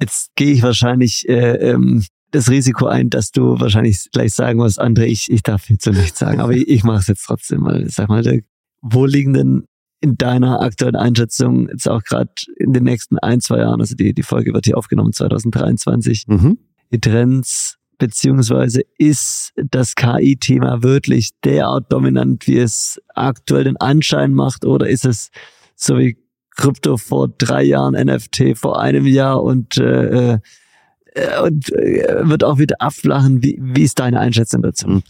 Jetzt gehe ich wahrscheinlich äh, ähm, das Risiko ein, dass du wahrscheinlich gleich sagen wirst, André, ich, ich darf hierzu nichts sagen, aber ich, ich mache es jetzt trotzdem mal. Sag mal, wo liegen denn in deiner aktuellen Einschätzung jetzt auch gerade in den nächsten ein, zwei Jahren, also die, die Folge wird hier aufgenommen 2023, mhm. die Trends beziehungsweise ist das KI-Thema wirklich derart dominant, wie es aktuell den Anschein macht, oder ist es so wie Krypto vor drei Jahren, NFT vor einem Jahr und, äh, äh und äh, wird auch wieder abflachen? Wie, wie ist deine Einschätzung dazu? Hm.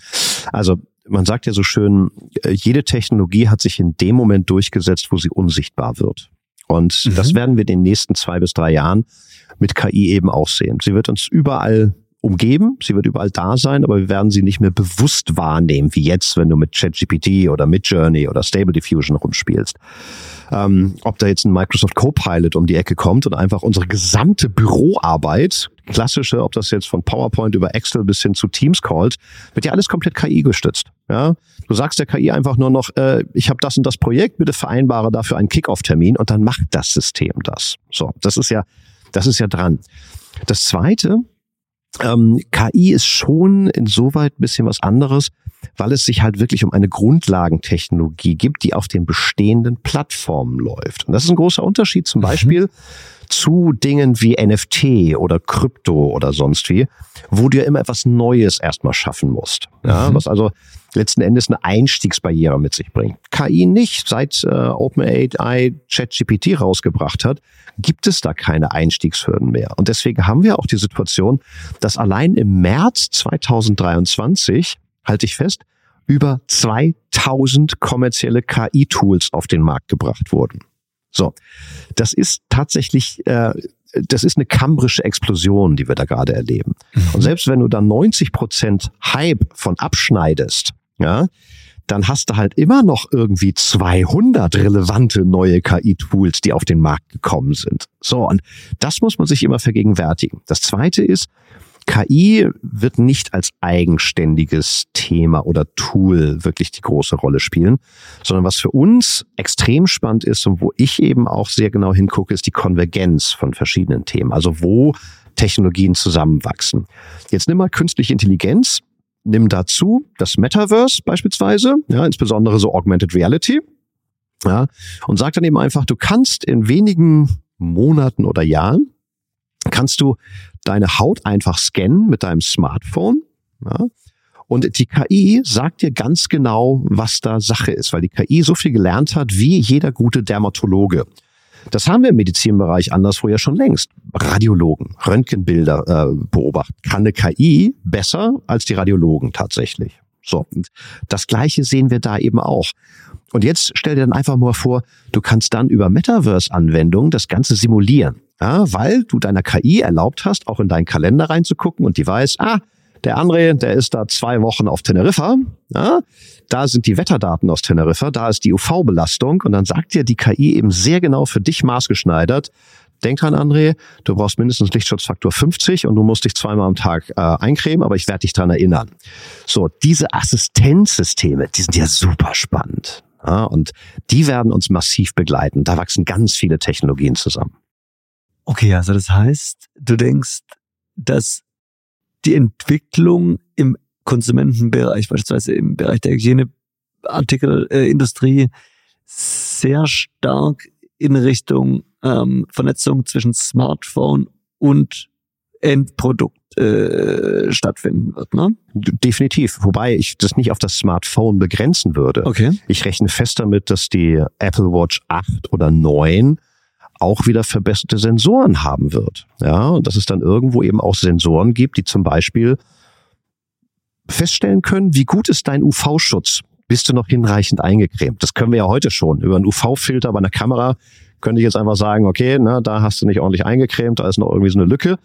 Also man sagt ja so schön, äh, jede Technologie hat sich in dem Moment durchgesetzt, wo sie unsichtbar wird. Und mhm. das werden wir in den nächsten zwei bis drei Jahren mit KI eben auch sehen. Sie wird uns überall umgeben, sie wird überall da sein, aber wir werden sie nicht mehr bewusst wahrnehmen, wie jetzt, wenn du mit ChatGPT oder Midjourney oder Stable Diffusion rumspielst. Ähm, ob da jetzt ein Microsoft Copilot um die Ecke kommt und einfach unsere gesamte Büroarbeit, klassische, ob das jetzt von PowerPoint über Excel bis hin zu Teams Calls, wird ja alles komplett KI gestützt. Ja, du sagst der KI einfach nur noch, äh, ich habe das und das Projekt, bitte vereinbare dafür einen Kickoff-Termin und dann macht das System das. So, das ist ja, das ist ja dran. Das zweite, ähm, KI ist schon insoweit ein bisschen was anderes, weil es sich halt wirklich um eine Grundlagentechnologie gibt, die auf den bestehenden Plattformen läuft. Und das ist ein großer Unterschied zum mhm. Beispiel mhm. zu Dingen wie NFT oder Krypto oder sonst wie, wo du ja immer etwas Neues erstmal schaffen musst. Ja, mhm. was also letzten Endes eine Einstiegsbarriere mit sich bringt. KI nicht. Seit äh, OpenAI ChatGPT rausgebracht hat, gibt es da keine Einstiegshürden mehr. Und deswegen haben wir auch die Situation, dass allein im März 2023, halte ich fest, über 2000 kommerzielle KI-Tools auf den Markt gebracht wurden. So, das ist tatsächlich, äh, das ist eine kambrische Explosion, die wir da gerade erleben. Mhm. Und selbst wenn du da 90 Prozent Hype von abschneidest, ja, dann hast du halt immer noch irgendwie 200 relevante neue KI-Tools, die auf den Markt gekommen sind. So, und das muss man sich immer vergegenwärtigen. Das zweite ist, KI wird nicht als eigenständiges Thema oder Tool wirklich die große Rolle spielen, sondern was für uns extrem spannend ist und wo ich eben auch sehr genau hingucke, ist die Konvergenz von verschiedenen Themen. Also wo Technologien zusammenwachsen. Jetzt nimm mal künstliche Intelligenz nimm dazu das Metaverse beispielsweise, ja, insbesondere so Augmented Reality, ja, und sag dann eben einfach, du kannst in wenigen Monaten oder Jahren kannst du deine Haut einfach scannen mit deinem Smartphone, ja, und die KI sagt dir ganz genau, was da Sache ist, weil die KI so viel gelernt hat wie jeder gute Dermatologe. Das haben wir im Medizinbereich anderswo ja schon längst. Radiologen, Röntgenbilder äh, beobachten. Kann eine KI besser als die Radiologen tatsächlich. So, und das Gleiche sehen wir da eben auch. Und jetzt stell dir dann einfach mal vor, du kannst dann über Metaverse-Anwendungen das Ganze simulieren. Ja, weil du deiner KI erlaubt hast, auch in deinen Kalender reinzugucken und die weiß, ah, der André, der ist da zwei Wochen auf Teneriffa. Ja, da sind die Wetterdaten aus Teneriffa, da ist die UV-Belastung und dann sagt dir die KI eben sehr genau für dich maßgeschneidert, Denk dran, André, du brauchst mindestens Lichtschutzfaktor 50 und du musst dich zweimal am Tag äh, eincremen, aber ich werde dich dran erinnern. So, diese Assistenzsysteme, die sind ja super spannend. Ja, und die werden uns massiv begleiten. Da wachsen ganz viele Technologien zusammen. Okay, also das heißt, du denkst, dass die Entwicklung im Konsumentenbereich, beispielsweise im Bereich der Hygieneartikelindustrie, äh, sehr stark in Richtung ähm, Vernetzung zwischen Smartphone und Endprodukt äh, stattfinden wird. Ne? Definitiv. Wobei ich das nicht auf das Smartphone begrenzen würde. Okay. Ich rechne fest damit, dass die Apple Watch 8 oder 9 auch wieder verbesserte Sensoren haben wird. Ja, und dass es dann irgendwo eben auch Sensoren gibt, die zum Beispiel feststellen können, wie gut ist dein UV-Schutz? Bist du noch hinreichend eingecremt? Das können wir ja heute schon. Über einen UV-Filter bei einer Kamera könnte ich jetzt einfach sagen, okay, ne, da hast du nicht ordentlich eingecremt, da ist noch irgendwie so eine Lücke.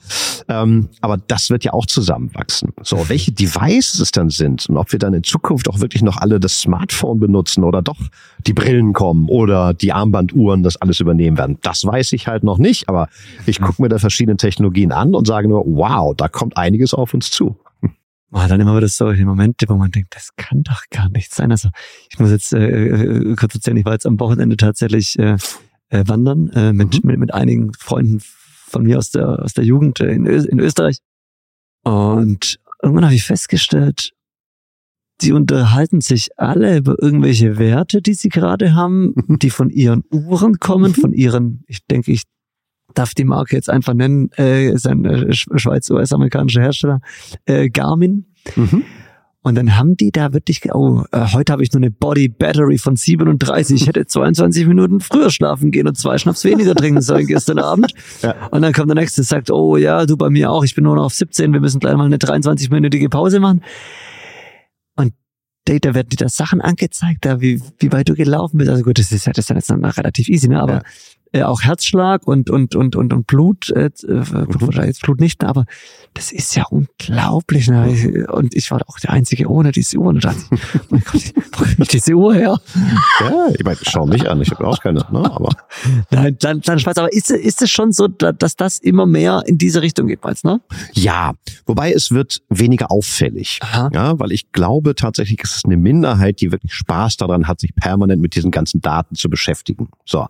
Ähm, aber das wird ja auch zusammenwachsen. So, welche Devices es dann sind und ob wir dann in Zukunft auch wirklich noch alle das Smartphone benutzen oder doch die Brillen kommen oder die Armbanduhren das alles übernehmen werden, das weiß ich halt noch nicht. Aber ich gucke mir da verschiedene Technologien an und sage nur, wow, da kommt einiges auf uns zu. Oh, dann immer wieder solche Momente, wo man denkt, das kann doch gar nicht sein. Also ich muss jetzt äh, äh kurz erzählen, ich war jetzt am Wochenende tatsächlich äh, äh, wandern äh, mit, mhm. mit, mit einigen Freunden von mir aus der, aus der Jugend äh, in, Ö in Österreich. Und irgendwann habe ich festgestellt, die unterhalten sich alle über irgendwelche Werte, die sie gerade haben, mhm. die von ihren Uhren kommen, mhm. von ihren, ich denke, ich darf die Marke jetzt einfach nennen, äh, ist ein äh, Schweiz-US-amerikanischer Hersteller, äh, Garmin. Mhm. Und dann haben die da wirklich, oh, äh, heute habe ich nur eine Body Battery von 37. Ich hätte 22 Minuten früher schlafen gehen und zwei Schnaps weniger trinken sollen gestern Abend. Ja. Und dann kommt der nächste und sagt, oh ja, du bei mir auch, ich bin nur noch auf 17, wir müssen gleich mal eine 23-minütige Pause machen. Und da werden dir da Sachen angezeigt, da wie, wie weit du gelaufen bist. Also gut, das ist ja das ist jetzt noch relativ easy, ne? Aber ja äh, auch Herzschlag und und und und und Blut, äh, äh mhm. wahrscheinlich Blut nicht, aber das ist ja unglaublich. Ne? Und ich war auch der Einzige ohne diese Uhr. Und dachte, mein Gott, wo diese Uhr her? Ja, ich meine, schau mich an, ich habe auch keine, ne? Aber Nein, dann, dann Spaß. Aber ist, ist es schon so, dass das immer mehr in diese Richtung geht, meinst ne? Ja, wobei es wird weniger auffällig. Aha. Ja, weil ich glaube tatsächlich ist es eine Minderheit, die wirklich Spaß daran hat, sich permanent mit diesen ganzen Daten zu beschäftigen. So,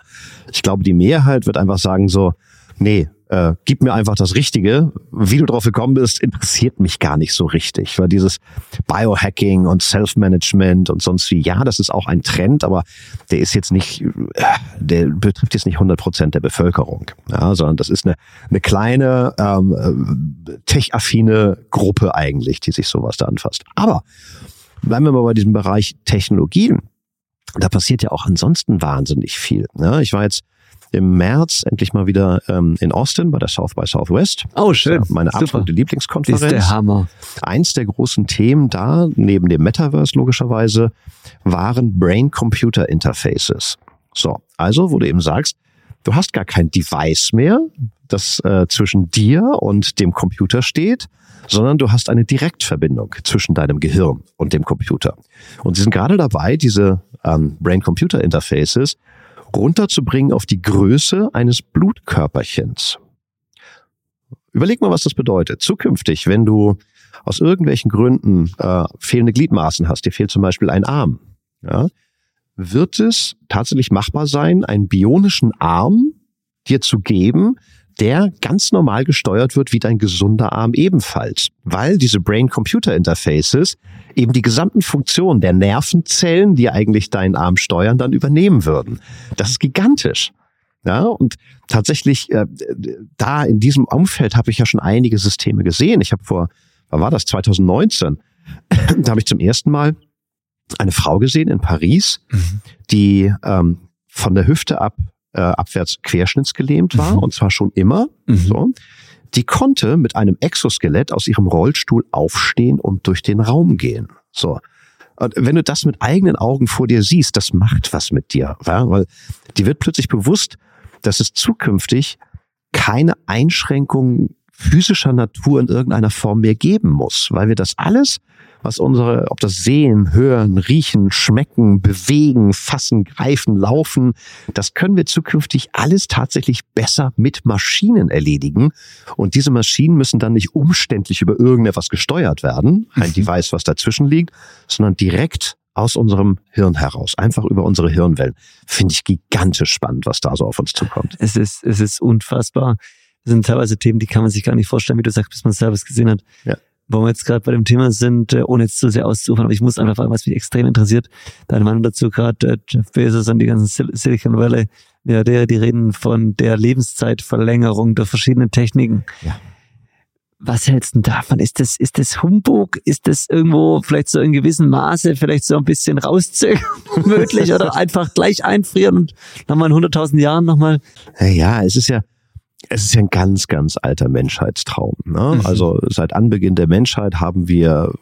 ich glaube, die die Mehrheit wird einfach sagen so, nee, äh, gib mir einfach das Richtige. Wie du drauf gekommen bist, interessiert mich gar nicht so richtig. Weil dieses Biohacking und Self-Management und sonst wie, ja, das ist auch ein Trend, aber der ist jetzt nicht, äh, der betrifft jetzt nicht 100 Prozent der Bevölkerung, ja, sondern das ist eine, eine kleine ähm, tech-affine Gruppe eigentlich, die sich sowas da anfasst. Aber bleiben wir mal bei diesem Bereich Technologien. Da passiert ja auch ansonsten wahnsinnig viel. Ne? Ich war jetzt im März endlich mal wieder ähm, in Austin bei der South by Southwest. Oh, schön. meine Super. absolute Lieblingskonferenz. Das ist der Hammer. Eins der großen Themen da, neben dem Metaverse logischerweise, waren Brain-Computer-Interfaces. So, also, wo du eben sagst, du hast gar kein Device mehr, das äh, zwischen dir und dem Computer steht, sondern du hast eine Direktverbindung zwischen deinem Gehirn und dem Computer. Und sie sind gerade dabei, diese ähm, Brain-Computer-Interfaces runterzubringen auf die Größe eines Blutkörperchens. Überleg mal, was das bedeutet. Zukünftig, wenn du aus irgendwelchen Gründen äh, fehlende Gliedmaßen hast, dir fehlt zum Beispiel ein Arm, ja, wird es tatsächlich machbar sein, einen bionischen Arm dir zu geben, der ganz normal gesteuert wird wie dein gesunder Arm ebenfalls, weil diese Brain-Computer-Interfaces eben die gesamten Funktionen der Nervenzellen, die eigentlich deinen Arm steuern, dann übernehmen würden. Das ist gigantisch. Ja, und tatsächlich, äh, da in diesem Umfeld habe ich ja schon einige Systeme gesehen. Ich habe vor, wann war das, 2019, da habe ich zum ersten Mal eine Frau gesehen in Paris, mhm. die ähm, von der Hüfte ab äh, abwärts querschnittsgelähmt war, mhm. und zwar schon immer. Mhm. So. Die konnte mit einem Exoskelett aus ihrem Rollstuhl aufstehen und durch den Raum gehen. So. Und wenn du das mit eigenen Augen vor dir siehst, das macht was mit dir, ja? weil die wird plötzlich bewusst, dass es zukünftig keine Einschränkungen physischer Natur in irgendeiner Form mehr geben muss, weil wir das alles was unsere, ob das Sehen, Hören, Riechen, Schmecken, Bewegen, Fassen, Greifen, Laufen, das können wir zukünftig alles tatsächlich besser mit Maschinen erledigen. Und diese Maschinen müssen dann nicht umständlich über irgendetwas gesteuert werden, ein mhm. Device, was dazwischen liegt, sondern direkt aus unserem Hirn heraus, einfach über unsere Hirnwellen. Finde ich gigantisch spannend, was da so auf uns zukommt. Es ist, es ist unfassbar. Das sind teilweise Themen, die kann man sich gar nicht vorstellen, wie du sagst, bis man es selbst gesehen hat. Ja wo wir jetzt gerade bei dem Thema sind, äh, ohne jetzt zu sehr auszufahren, aber ich muss einfach fragen, was mich extrem interessiert. Deine Meinung dazu gerade, äh, Jeff Bezos und die ganzen Silicon Valley, ja, der, die reden von der Lebenszeitverlängerung durch verschiedene Techniken. Ja. Was hältst du davon? Ist das, ist das Humbug? Ist das irgendwo vielleicht so in gewissem Maße vielleicht so ein bisschen rauszögern möglich oder einfach gleich einfrieren und nochmal in 100.000 Jahren nochmal? Ja, es ist ja, es ist ja ein ganz, ganz alter Menschheitstraum. Ne? Mhm. Also seit Anbeginn der Menschheit haben wir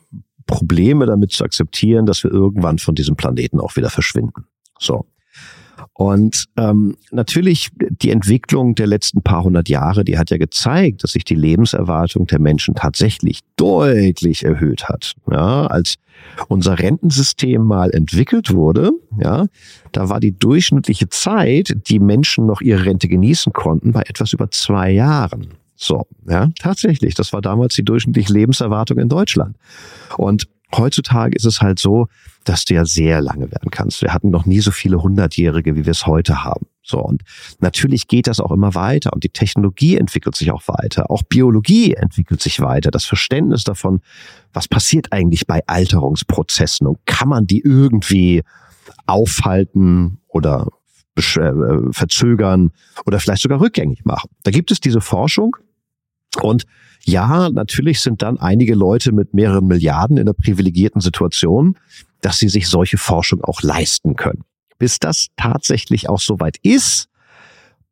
Probleme damit zu akzeptieren, dass wir irgendwann von diesem Planeten auch wieder verschwinden. So. Und ähm, natürlich die Entwicklung der letzten paar hundert Jahre, die hat ja gezeigt, dass sich die Lebenserwartung der Menschen tatsächlich deutlich erhöht hat. Ja, als unser Rentensystem mal entwickelt wurde, ja, da war die durchschnittliche Zeit, die Menschen noch ihre Rente genießen konnten, bei etwas über zwei Jahren. So, ja, tatsächlich. Das war damals die durchschnittliche Lebenserwartung in Deutschland. Und heutzutage ist es halt so, dass du ja sehr lange werden kannst. Wir hatten noch nie so viele Hundertjährige, wie wir es heute haben. So, und natürlich geht das auch immer weiter und die Technologie entwickelt sich auch weiter. Auch Biologie entwickelt sich weiter. Das Verständnis davon, was passiert eigentlich bei Alterungsprozessen und kann man die irgendwie aufhalten oder äh, verzögern oder vielleicht sogar rückgängig machen. Da gibt es diese Forschung und ja, natürlich sind dann einige Leute mit mehreren Milliarden in einer privilegierten Situation, dass sie sich solche Forschung auch leisten können. Bis das tatsächlich auch soweit ist,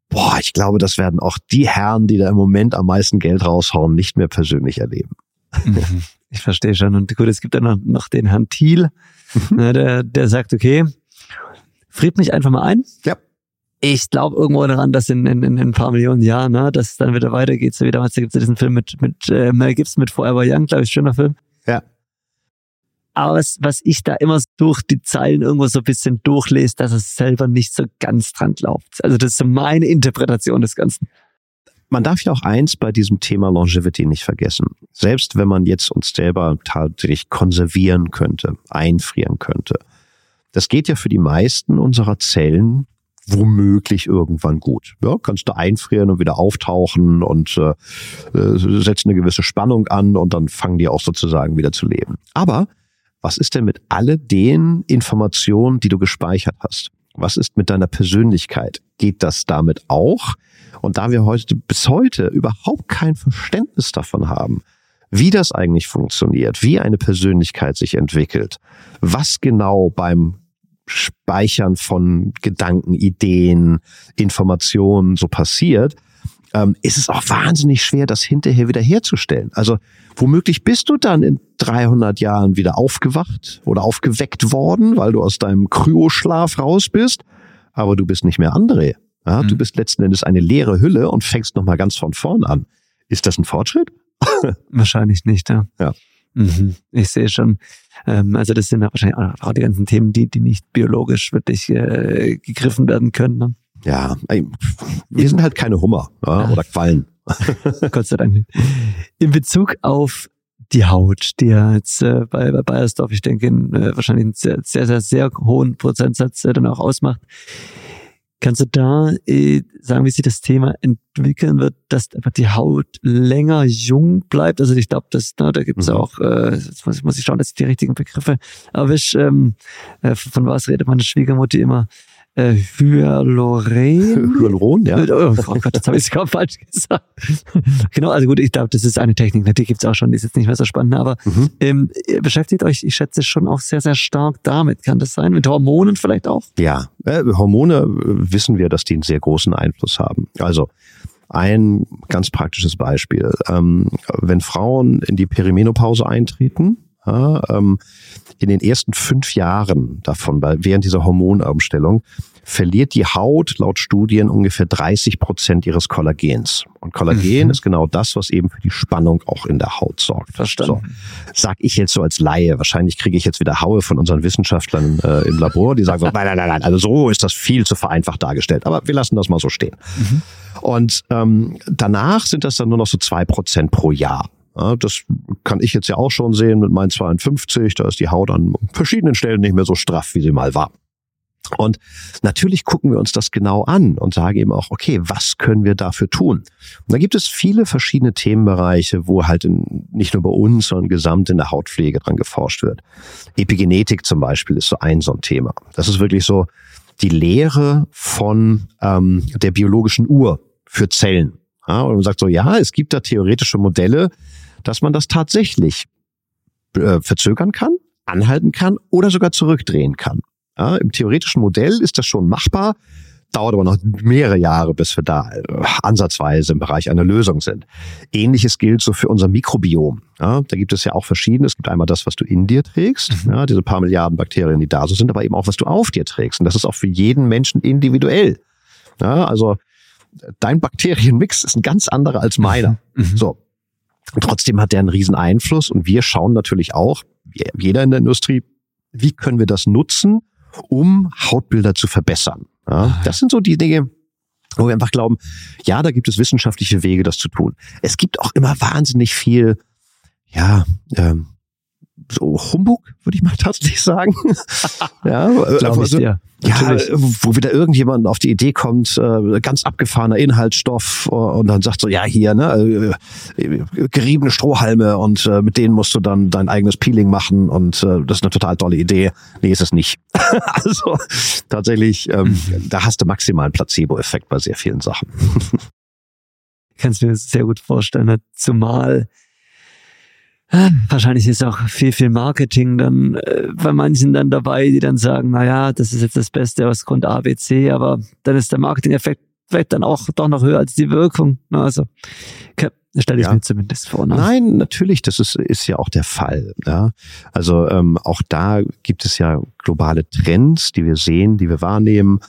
boah, ich glaube, das werden auch die Herren, die da im Moment am meisten Geld raushauen, nicht mehr persönlich erleben. Mhm. Ich verstehe schon. Und gut, es gibt dann noch, noch den Herrn Thiel, mhm. ne, der, der sagt, okay, friert mich einfach mal ein. Ja ich glaube irgendwo daran, dass in, in, in ein paar Millionen Jahren, ne, dass es dann wieder weitergeht. So wie damals gibt es diesen Film mit, mit äh, Mel Gibson mit Forever Young, glaube ich, schöner Film. Ja. Aber was, was ich da immer durch die Zeilen irgendwo so ein bisschen durchlese, dass es selber nicht so ganz dran glaubt. Also das ist meine Interpretation des Ganzen. Man darf ja auch eins bei diesem Thema Longevity nicht vergessen. Selbst wenn man jetzt uns selber tatsächlich konservieren könnte, einfrieren könnte, das geht ja für die meisten unserer Zellen womöglich irgendwann gut. Ja, kannst du einfrieren und wieder auftauchen und äh, äh, setzt eine gewisse Spannung an und dann fangen die auch sozusagen wieder zu leben. Aber was ist denn mit all den Informationen, die du gespeichert hast? Was ist mit deiner Persönlichkeit? Geht das damit auch? Und da wir heute bis heute überhaupt kein Verständnis davon haben, wie das eigentlich funktioniert, wie eine Persönlichkeit sich entwickelt, was genau beim Speichern von Gedanken, Ideen, Informationen so passiert, ähm, ist es auch wahnsinnig schwer, das hinterher wieder herzustellen. Also womöglich bist du dann in 300 Jahren wieder aufgewacht oder aufgeweckt worden, weil du aus deinem Kryoschlaf raus bist, aber du bist nicht mehr André. Ja, mhm. Du bist letzten Endes eine leere Hülle und fängst nochmal ganz von vorn an. Ist das ein Fortschritt? Wahrscheinlich nicht, ja. ja. Mhm. Ich sehe schon. Ähm, also das sind ja wahrscheinlich auch die ganzen Themen, die, die nicht biologisch wirklich äh, gegriffen werden können. Ne? Ja, wir sind halt keine Hummer ja, oder Quallen. Gott sei Dank nicht. In Bezug auf die Haut, die ja jetzt äh, bei, bei Bayersdorf, ich denke, in, äh, wahrscheinlich einen sehr, sehr, sehr, sehr hohen Prozentsatz äh, dann auch ausmacht. Kannst du da äh, sagen, wie sich das Thema entwickeln wird, dass einfach die Haut länger jung bleibt? Also ich glaube, dass da gibt es mhm. auch, äh, jetzt muss, muss ich schauen, dass ich die richtigen Begriffe erwische. Ähm, äh, von was redet meine Schwiegermutter immer? Äh, Hyaluron. Hyaluron, ja. Oh, oh Gott, jetzt habe ich gerade falsch gesagt. genau, also gut, ich glaube, das ist eine Technik. Natürlich gibt es auch schon, die ist jetzt nicht mehr so spannend, aber mhm. ähm, beschäftigt euch, ich schätze, schon auch sehr, sehr stark damit. Kann das sein? Mit Hormonen vielleicht auch? Ja, äh, Hormone äh, wissen wir, dass die einen sehr großen Einfluss haben. Also ein ganz praktisches Beispiel. Ähm, wenn Frauen in die Perimenopause eintreten, ja, ähm, in den ersten fünf Jahren davon, während dieser Hormonumstellung, verliert die Haut laut Studien ungefähr 30 Prozent ihres Kollagens. Und Kollagen mhm. ist genau das, was eben für die Spannung auch in der Haut sorgt. Verstanden. So, sag ich jetzt so als Laie. Wahrscheinlich kriege ich jetzt wieder Haue von unseren Wissenschaftlern äh, im Labor, die sagen so, nein, nein, nein, nein, also so ist das viel zu vereinfacht dargestellt. Aber wir lassen das mal so stehen. Mhm. Und ähm, danach sind das dann nur noch so zwei Prozent pro Jahr. Das kann ich jetzt ja auch schon sehen mit meinen 52. Da ist die Haut an verschiedenen Stellen nicht mehr so straff, wie sie mal war. Und natürlich gucken wir uns das genau an und sagen eben auch, okay, was können wir dafür tun? Und da gibt es viele verschiedene Themenbereiche, wo halt in, nicht nur bei uns, sondern gesamt in der Hautpflege dran geforscht wird. Epigenetik zum Beispiel ist so ein so ein Thema. Das ist wirklich so die Lehre von ähm, der biologischen Uhr für Zellen. Ja, und man sagt so, ja, es gibt da theoretische Modelle, dass man das tatsächlich äh, verzögern kann, anhalten kann oder sogar zurückdrehen kann. Ja, Im theoretischen Modell ist das schon machbar, dauert aber noch mehrere Jahre, bis wir da äh, ansatzweise im Bereich einer Lösung sind. Ähnliches gilt so für unser Mikrobiom. Ja, da gibt es ja auch verschiedene. Es gibt einmal das, was du in dir trägst, mhm. ja, diese paar Milliarden Bakterien, die da so sind, aber eben auch, was du auf dir trägst. Und das ist auch für jeden Menschen individuell. Ja, also dein Bakterienmix ist ein ganz anderer als meiner. Mhm. mhm. So. Trotzdem hat der einen riesen Einfluss und wir schauen natürlich auch, jeder in der Industrie, wie können wir das nutzen, um Hautbilder zu verbessern. Ja, das sind so die Dinge, wo wir einfach glauben, ja, da gibt es wissenschaftliche Wege, das zu tun. Es gibt auch immer wahnsinnig viel, ja, ähm, so Humbug, würde ich mal tatsächlich sagen. ja, also, ja, wo wieder irgendjemand auf die Idee kommt, äh, ganz abgefahrener Inhaltsstoff und dann sagt so, ja, hier, ne, äh, geriebene Strohhalme und äh, mit denen musst du dann dein eigenes Peeling machen und das ist eine total tolle Idee. Nee, ist es nicht. also tatsächlich, ähm, mhm. da hast du maximalen Placebo-Effekt bei sehr vielen Sachen. Kannst du mir sehr gut vorstellen, ne? zumal Wahrscheinlich ist auch viel, viel Marketing dann äh, bei manchen dann dabei, die dann sagen, na ja, das ist jetzt das Beste aus Grund A, B, C, aber dann ist der Marketing-Effekt vielleicht dann auch doch noch höher als die Wirkung. Also stelle ich ja. mir zumindest vor. Ne? Nein, natürlich, das ist, ist ja auch der Fall. Ja? Also ähm, auch da gibt es ja globale Trends, die wir sehen, die wir wahrnehmen.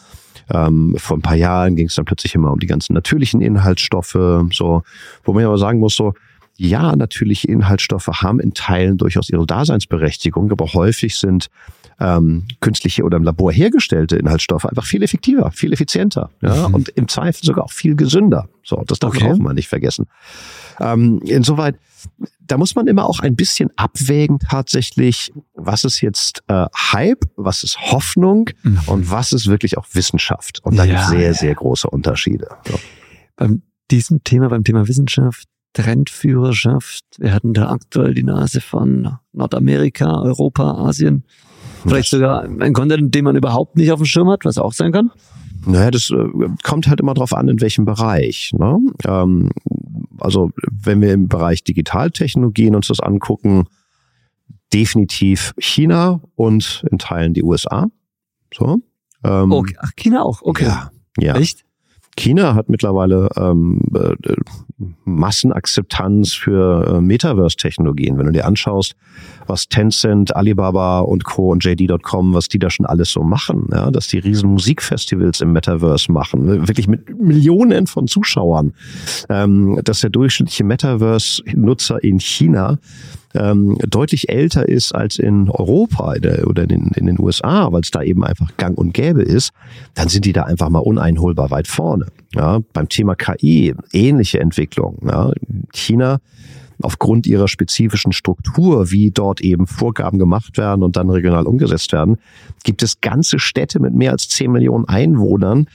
Ähm, vor ein paar Jahren ging es dann plötzlich immer um die ganzen natürlichen Inhaltsstoffe, so, wo man ja aber sagen muss, so, ja, natürliche Inhaltsstoffe haben in Teilen durchaus ihre Daseinsberechtigung, aber häufig sind ähm, künstliche oder im Labor hergestellte Inhaltsstoffe einfach viel effektiver, viel effizienter ja, mhm. und im Zweifel sogar auch viel gesünder. So, das darf okay. man auch mal nicht vergessen. Ähm, insoweit, da muss man immer auch ein bisschen abwägen tatsächlich, was ist jetzt äh, Hype, was ist Hoffnung mhm. und was ist wirklich auch Wissenschaft. Und da ja, gibt es sehr, ja. sehr große Unterschiede. So. Beim diesem Thema, beim Thema Wissenschaft, Trendführerschaft. Wir hatten da aktuell die Nase von Nordamerika, Europa, Asien. Vielleicht sogar ein Kontinent, den man überhaupt nicht auf dem Schirm hat, was auch sein kann. Naja, das äh, kommt halt immer darauf an, in welchem Bereich. Ne? Ähm, also wenn wir im Bereich Digitaltechnologien uns das angucken, definitiv China und in Teilen die USA. So. Ähm, okay. Ach, China auch, okay. Ja, ja. Echt? China hat mittlerweile ähm, äh, Massenakzeptanz für äh, Metaverse-Technologien. Wenn du dir anschaust, was Tencent, Alibaba und Co. und JD.com, was die da schon alles so machen, ja, dass die riesen Musikfestivals im Metaverse machen, wirklich mit Millionen von Zuschauern, ähm, dass der durchschnittliche Metaverse-Nutzer in China ähm, deutlich älter ist als in Europa oder in, in den USA, weil es da eben einfach gang und gäbe ist, dann sind die da einfach mal uneinholbar weit vorne. Ja, beim Thema KI, ähnliche Entwicklung. Ja, China aufgrund ihrer spezifischen Struktur, wie dort eben Vorgaben gemacht werden und dann regional umgesetzt werden, gibt es ganze Städte mit mehr als 10 Millionen Einwohnern,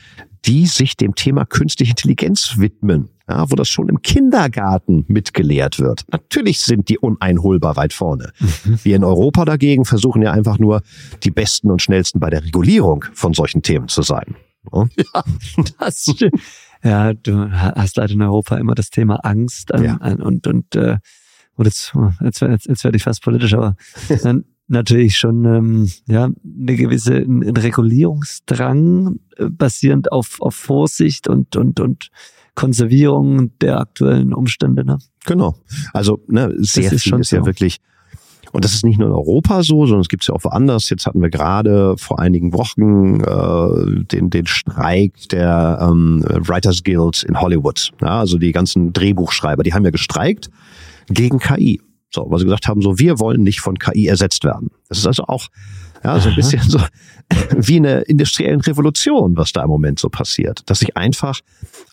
die sich dem Thema künstliche Intelligenz widmen ja, wo das schon im Kindergarten mitgelehrt wird. Natürlich sind die uneinholbar weit vorne. Mhm. Wir in Europa dagegen versuchen ja einfach nur, die Besten und Schnellsten bei der Regulierung von solchen Themen zu sein. Ja, das stimmt. Ja, du hast leider in Europa immer das Thema Angst an, ja. an, und, und, äh, und jetzt, jetzt, jetzt, jetzt werde ich fast politisch, aber dann natürlich schon ähm, ja eine gewisse ein, ein Regulierungsdrang äh, basierend auf, auf Vorsicht und und und Konservierung der aktuellen Umstände. Ne? Genau. Also ne, sehr das ist viel ist ja wirklich und das ist nicht nur in Europa so, sondern es gibt es ja auch woanders. Jetzt hatten wir gerade vor einigen Wochen äh, den, den Streik der ähm, Writers Guild in Hollywood. Ja, also die ganzen Drehbuchschreiber, die haben ja gestreikt gegen KI. So, weil sie gesagt haben, so wir wollen nicht von KI ersetzt werden. Das ist also auch ja, so ein bisschen so wie eine industriellen Revolution, was da im Moment so passiert. Dass sich einfach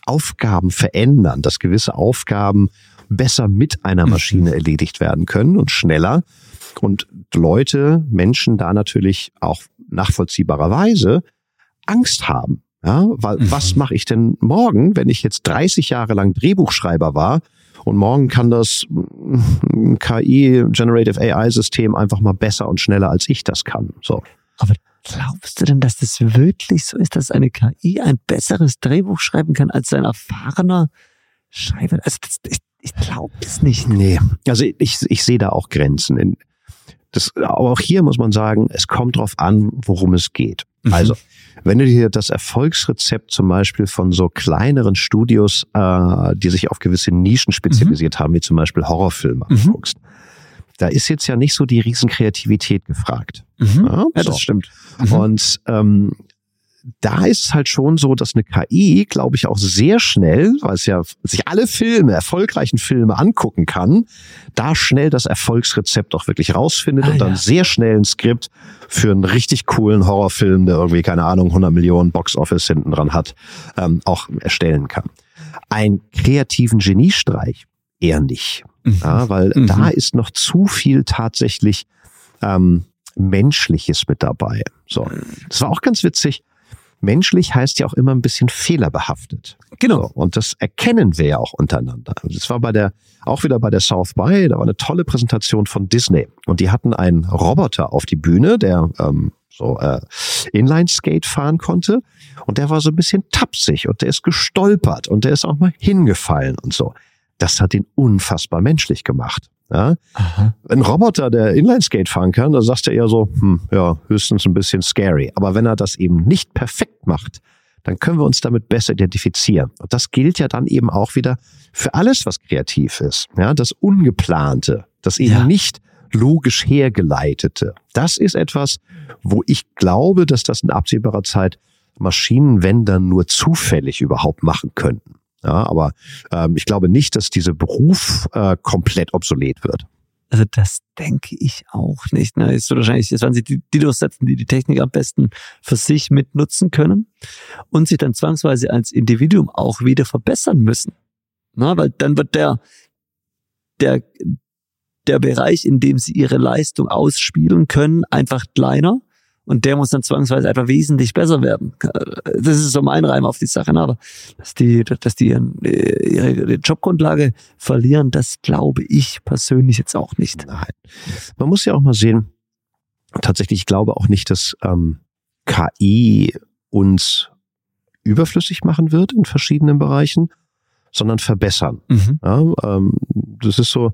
Aufgaben verändern, dass gewisse Aufgaben besser mit einer mhm. Maschine erledigt werden können und schneller. Und Leute, Menschen da natürlich auch nachvollziehbarerweise Angst haben. Ja, weil mhm. was mache ich denn morgen, wenn ich jetzt 30 Jahre lang Drehbuchschreiber war und morgen kann das KI Generative AI System einfach mal besser und schneller als ich das kann. So. Aber glaubst du denn, dass das wirklich so ist, dass eine KI ein besseres Drehbuch schreiben kann als ein erfahrener Schreiber? Also das, ich, ich glaube es nicht. Nee, also ich, ich sehe da auch Grenzen. In, das, aber auch hier muss man sagen, es kommt drauf an, worum es geht. Mhm. Also, wenn du dir das Erfolgsrezept zum Beispiel von so kleineren Studios, äh, die sich auf gewisse Nischen spezialisiert mhm. haben, wie zum Beispiel Horrorfilme mhm. anguckst, da ist jetzt ja nicht so die Riesenkreativität gefragt. Mhm. Ja, ja, das stimmt. Mhm. Und ähm, da ist es halt schon so, dass eine KI, glaube ich, auch sehr schnell, weil es ja sich alle Filme, erfolgreichen Filme angucken kann, da schnell das Erfolgsrezept auch wirklich rausfindet ah, und dann ja. sehr schnell ein Skript für einen richtig coolen Horrorfilm, der irgendwie, keine Ahnung, 100 Millionen Boxoffice hinten dran hat, ähm, auch erstellen kann. Ein kreativen Geniestreich eher nicht. Mhm. Ja, weil mhm. da ist noch zu viel tatsächlich ähm, Menschliches mit dabei. So, das war auch ganz witzig menschlich heißt ja auch immer ein bisschen fehlerbehaftet. Genau. So, und das erkennen wir ja auch untereinander. Das war bei der, auch wieder bei der South by, da war eine tolle Präsentation von Disney. Und die hatten einen Roboter auf die Bühne, der ähm, so äh, Inline-Skate fahren konnte. Und der war so ein bisschen tapsig und der ist gestolpert und der ist auch mal hingefallen und so. Das hat ihn unfassbar menschlich gemacht. Ja? Ein Roboter, der Inline-Skate fahren kann, da sagst du eher so, hm, ja, höchstens ein bisschen scary. Aber wenn er das eben nicht perfekt macht, dann können wir uns damit besser identifizieren. Und das gilt ja dann eben auch wieder für alles, was kreativ ist. Ja, das Ungeplante, das eben ja. nicht logisch hergeleitete. Das ist etwas, wo ich glaube, dass das in absehbarer Zeit Maschinen, wenn dann nur zufällig überhaupt machen könnten. Ja, aber ähm, ich glaube nicht, dass dieser Beruf äh, komplett obsolet wird. Also das denke ich auch nicht. Ne? Ist so wahrscheinlich, es werden sie die, die durchsetzen, die die Technik am besten für sich mitnutzen können und sich dann zwangsweise als Individuum auch wieder verbessern müssen. Na, weil dann wird der, der, der Bereich, in dem sie ihre Leistung ausspielen können, einfach kleiner und der muss dann zwangsweise einfach wesentlich besser werden. Das ist so mein Reim auf die Sache. Aber dass die, dass die ihre Jobgrundlage verlieren, das glaube ich persönlich jetzt auch nicht. Nein. Man muss ja auch mal sehen, tatsächlich, ich glaube auch nicht, dass ähm, KI uns überflüssig machen wird in verschiedenen Bereichen, sondern verbessern. Mhm. Ja, ähm, das ist so,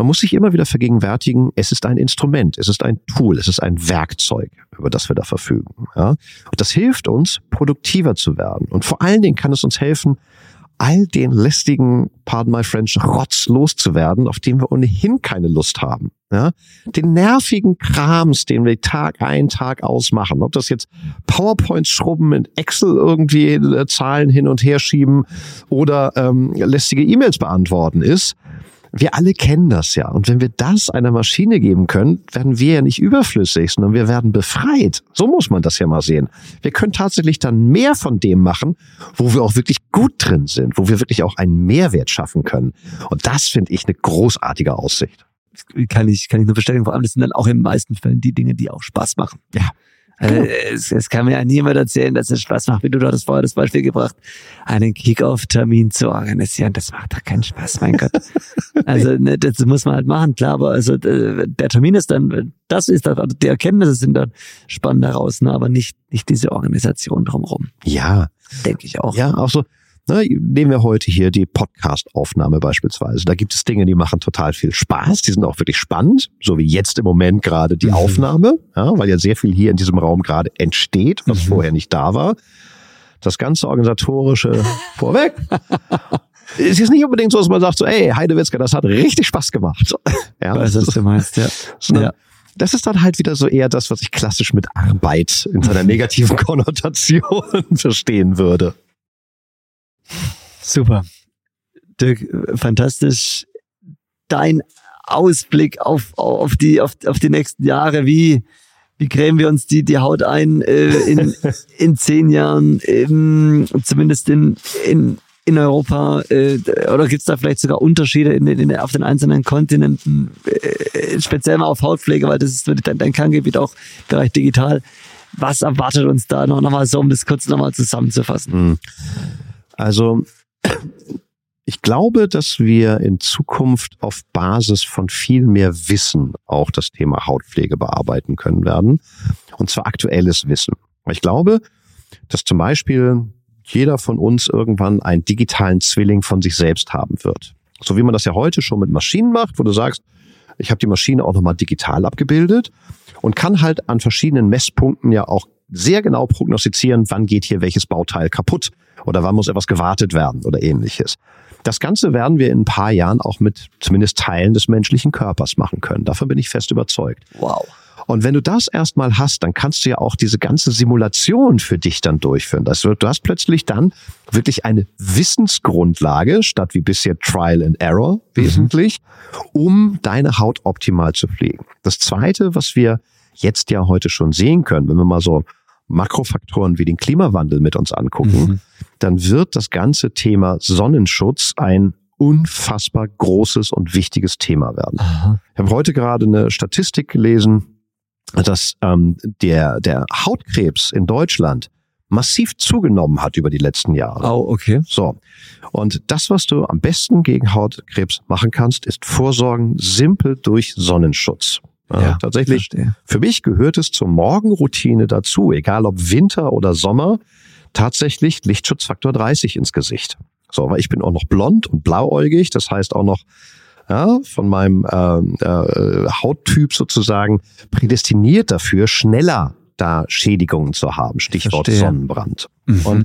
man muss sich immer wieder vergegenwärtigen, es ist ein Instrument, es ist ein Tool, es ist ein Werkzeug, über das wir da verfügen. Ja? Und das hilft uns, produktiver zu werden. Und vor allen Dingen kann es uns helfen, all den lästigen, pardon my French, Rotz loszuwerden, auf den wir ohnehin keine Lust haben. Ja? Den nervigen Krams, den wir Tag ein, Tag ausmachen. Ob das jetzt PowerPoints schrubben, in Excel irgendwie äh, Zahlen hin und her schieben oder ähm, lästige E-Mails beantworten ist wir alle kennen das ja. Und wenn wir das einer Maschine geben können, werden wir ja nicht überflüssig, sondern wir werden befreit. So muss man das ja mal sehen. Wir können tatsächlich dann mehr von dem machen, wo wir auch wirklich gut drin sind, wo wir wirklich auch einen Mehrwert schaffen können. Und das finde ich eine großartige Aussicht. Kann ich, kann ich nur bestätigen. Vor allem, das sind dann auch in den meisten Fällen die Dinge, die auch Spaß machen. Ja. Also, es, es, kann mir ja niemand erzählen, dass es Spaß macht, wie du das vorher das Beispiel gebracht, einen Kick-Off-Termin zu organisieren. Das macht doch keinen Spaß, mein Gott. also ne, das muss man halt machen, klar, aber also der Termin ist dann, das ist dann, also die Erkenntnisse sind dann spannend daraus, ne, aber nicht, nicht diese Organisation drumherum. Ja. Denke ich auch. Ja, auch so, Ne, nehmen wir heute hier die Podcast-Aufnahme beispielsweise. Da gibt es Dinge, die machen total viel Spaß, die sind auch wirklich spannend, so wie jetzt im Moment gerade die mhm. Aufnahme, ja, weil ja sehr viel hier in diesem Raum gerade entsteht, was mhm. vorher nicht da war. Das ganze organisatorische vorweg. Es ist nicht unbedingt so, dass man sagt so, ey, Heidewitzka, das hat richtig Spaß gemacht. Ja, weiß, was du meinst, ja. So ja. Das ist dann halt wieder so eher das, was ich klassisch mit Arbeit in seiner negativen Konnotation verstehen würde. Super. Dirk, fantastisch. Dein Ausblick auf, auf, die, auf, auf die nächsten Jahre, wie, wie cremen wir uns die, die Haut ein äh, in, in zehn Jahren, ähm, zumindest in, in, in Europa? Äh, oder gibt es da vielleicht sogar Unterschiede in, in, auf den einzelnen Kontinenten, äh, speziell mal auf Hautpflege, weil das ist dein, dein Kerngebiet auch Bereich digital. Was erwartet uns da noch, noch mal so, um das kurz nochmal zusammenzufassen? Hm. Also ich glaube, dass wir in Zukunft auf Basis von viel mehr Wissen auch das Thema Hautpflege bearbeiten können werden. Und zwar aktuelles Wissen. Ich glaube, dass zum Beispiel jeder von uns irgendwann einen digitalen Zwilling von sich selbst haben wird. So wie man das ja heute schon mit Maschinen macht, wo du sagst, ich habe die Maschine auch nochmal digital abgebildet und kann halt an verschiedenen Messpunkten ja auch sehr genau prognostizieren, wann geht hier welches Bauteil kaputt oder wann muss etwas gewartet werden oder ähnliches. Das Ganze werden wir in ein paar Jahren auch mit zumindest Teilen des menschlichen Körpers machen können. Davon bin ich fest überzeugt. Wow. Und wenn du das erstmal hast, dann kannst du ja auch diese ganze Simulation für dich dann durchführen. Das wird, du hast plötzlich dann wirklich eine Wissensgrundlage statt wie bisher Trial and Error mhm. wesentlich, mhm. um deine Haut optimal zu pflegen. Das zweite, was wir jetzt ja heute schon sehen können, wenn wir mal so Makrofaktoren wie den Klimawandel mit uns angucken, mhm. dann wird das ganze Thema Sonnenschutz ein unfassbar großes und wichtiges Thema werden. Aha. Ich habe heute gerade eine Statistik gelesen, dass ähm, der, der Hautkrebs in Deutschland massiv zugenommen hat über die letzten Jahre. Oh, okay. So. Und das, was du am besten gegen Hautkrebs machen kannst, ist vorsorgen simpel durch Sonnenschutz. Ja, tatsächlich. Verstehe. Für mich gehört es zur Morgenroutine dazu, egal ob Winter oder Sommer, tatsächlich Lichtschutzfaktor 30 ins Gesicht. So, weil ich bin auch noch blond und blauäugig, das heißt auch noch ja, von meinem äh, äh, Hauttyp sozusagen prädestiniert dafür, schneller da Schädigungen zu haben. Stichwort Sonnenbrand. Mhm. Und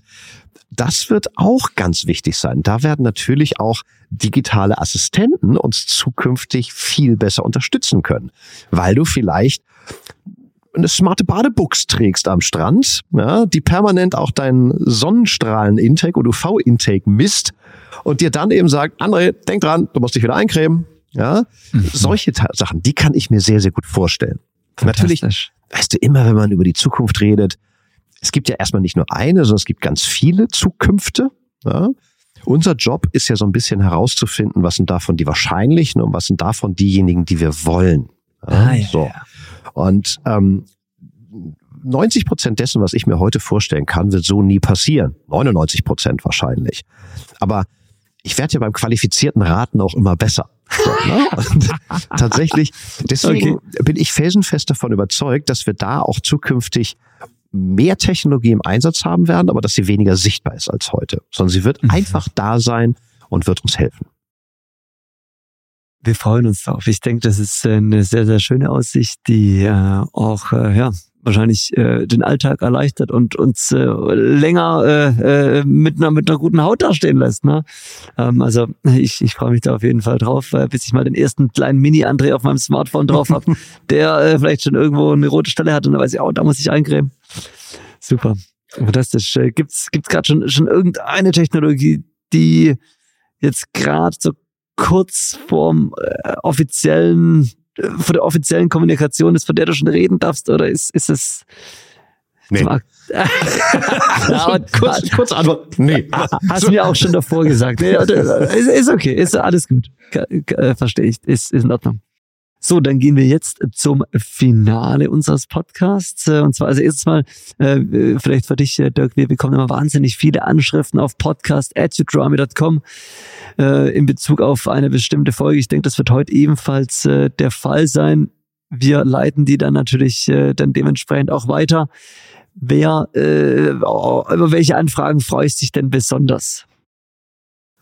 das wird auch ganz wichtig sein. Da werden natürlich auch digitale Assistenten uns zukünftig viel besser unterstützen können, weil du vielleicht eine smarte Badebuchs trägst am Strand, ja, die permanent auch deinen Sonnenstrahlen-Intake oder UV-Intake misst und dir dann eben sagt, André, denk dran, du musst dich wieder eincremen. Ja, mhm. solche Sachen, die kann ich mir sehr, sehr gut vorstellen. Natürlich, weißt du, immer wenn man über die Zukunft redet, es gibt ja erstmal nicht nur eine, sondern es gibt ganz viele Zukünfte. Ja? Unser Job ist ja so ein bisschen herauszufinden, was sind davon die wahrscheinlichen und was sind davon diejenigen, die wir wollen. Ja? Ah, ja, so. Ja. Und ähm, 90 Prozent dessen, was ich mir heute vorstellen kann, wird so nie passieren. 99 Prozent wahrscheinlich. Aber ich werde ja beim qualifizierten Raten auch immer besser. So, ne? tatsächlich, deswegen okay. bin ich felsenfest davon überzeugt, dass wir da auch zukünftig mehr Technologie im Einsatz haben werden, aber dass sie weniger sichtbar ist als heute, sondern sie wird mhm. einfach da sein und wird uns helfen. Wir freuen uns drauf. Ich denke, das ist eine sehr, sehr schöne Aussicht, die äh, auch äh, ja, wahrscheinlich äh, den Alltag erleichtert und uns äh, länger äh, äh, mit einer mit einer guten Haut dastehen lässt. Ne? Ähm, also ich, ich freue mich da auf jeden Fall drauf, äh, bis ich mal den ersten kleinen Mini-André auf meinem Smartphone drauf habe, der äh, vielleicht schon irgendwo eine rote Stelle hat und dann weiß ich, oh, da muss ich eincremen. Super. Fantastisch. Äh, gibt's gibt's gerade schon schon irgendeine Technologie, die jetzt gerade so kurz vorm äh, offiziellen von der offiziellen Kommunikation ist, von der du schon reden darfst, oder ist, ist es. Nee. kurz, kurz Antwort. Nee. Hast du mir auch schon davor gesagt. Nee, ist, ist okay, ist alles gut. Äh, verstehe ich. Ist, ist in Ordnung. So, dann gehen wir jetzt zum Finale unseres Podcasts. Äh, und zwar also erstens mal, äh, vielleicht für dich, Dirk, wir bekommen immer wahnsinnig viele Anschriften auf äh, in Bezug auf eine bestimmte Folge. Ich denke, das wird heute ebenfalls äh, der Fall sein. Wir leiten die dann natürlich äh, dann dementsprechend auch weiter. Wer, äh, über welche Anfragen freust dich denn besonders?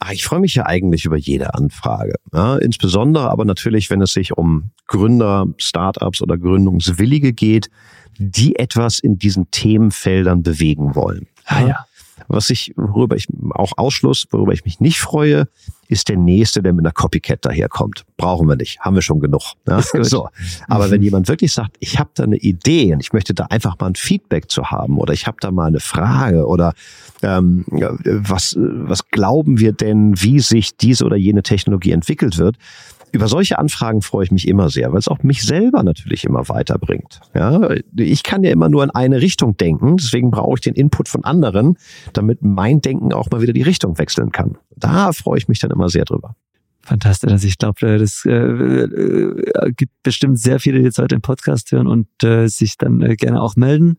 Ach, ich freue mich ja eigentlich über jede Anfrage. Ja, insbesondere aber natürlich, wenn es sich um Gründer, Startups oder Gründungswillige geht, die etwas in diesen Themenfeldern bewegen wollen. Ah, ja. Was ich, worüber ich auch Ausschluss, worüber ich mich nicht freue, ist der nächste, der mit einer Copycat daherkommt. Brauchen wir nicht, haben wir schon genug. Ja? So. Aber mhm. wenn jemand wirklich sagt, ich habe da eine Idee und ich möchte da einfach mal ein Feedback zu haben oder ich habe da mal eine Frage oder ähm, was, was glauben wir denn, wie sich diese oder jene Technologie entwickelt wird, über solche Anfragen freue ich mich immer sehr, weil es auch mich selber natürlich immer weiterbringt. Ja, ich kann ja immer nur in eine Richtung denken, deswegen brauche ich den Input von anderen, damit mein Denken auch mal wieder die Richtung wechseln kann. Da freue ich mich dann immer sehr drüber. Fantastisch. Also ich glaube, das äh, äh, gibt bestimmt sehr viele, die jetzt heute den Podcast hören und äh, sich dann äh, gerne auch melden.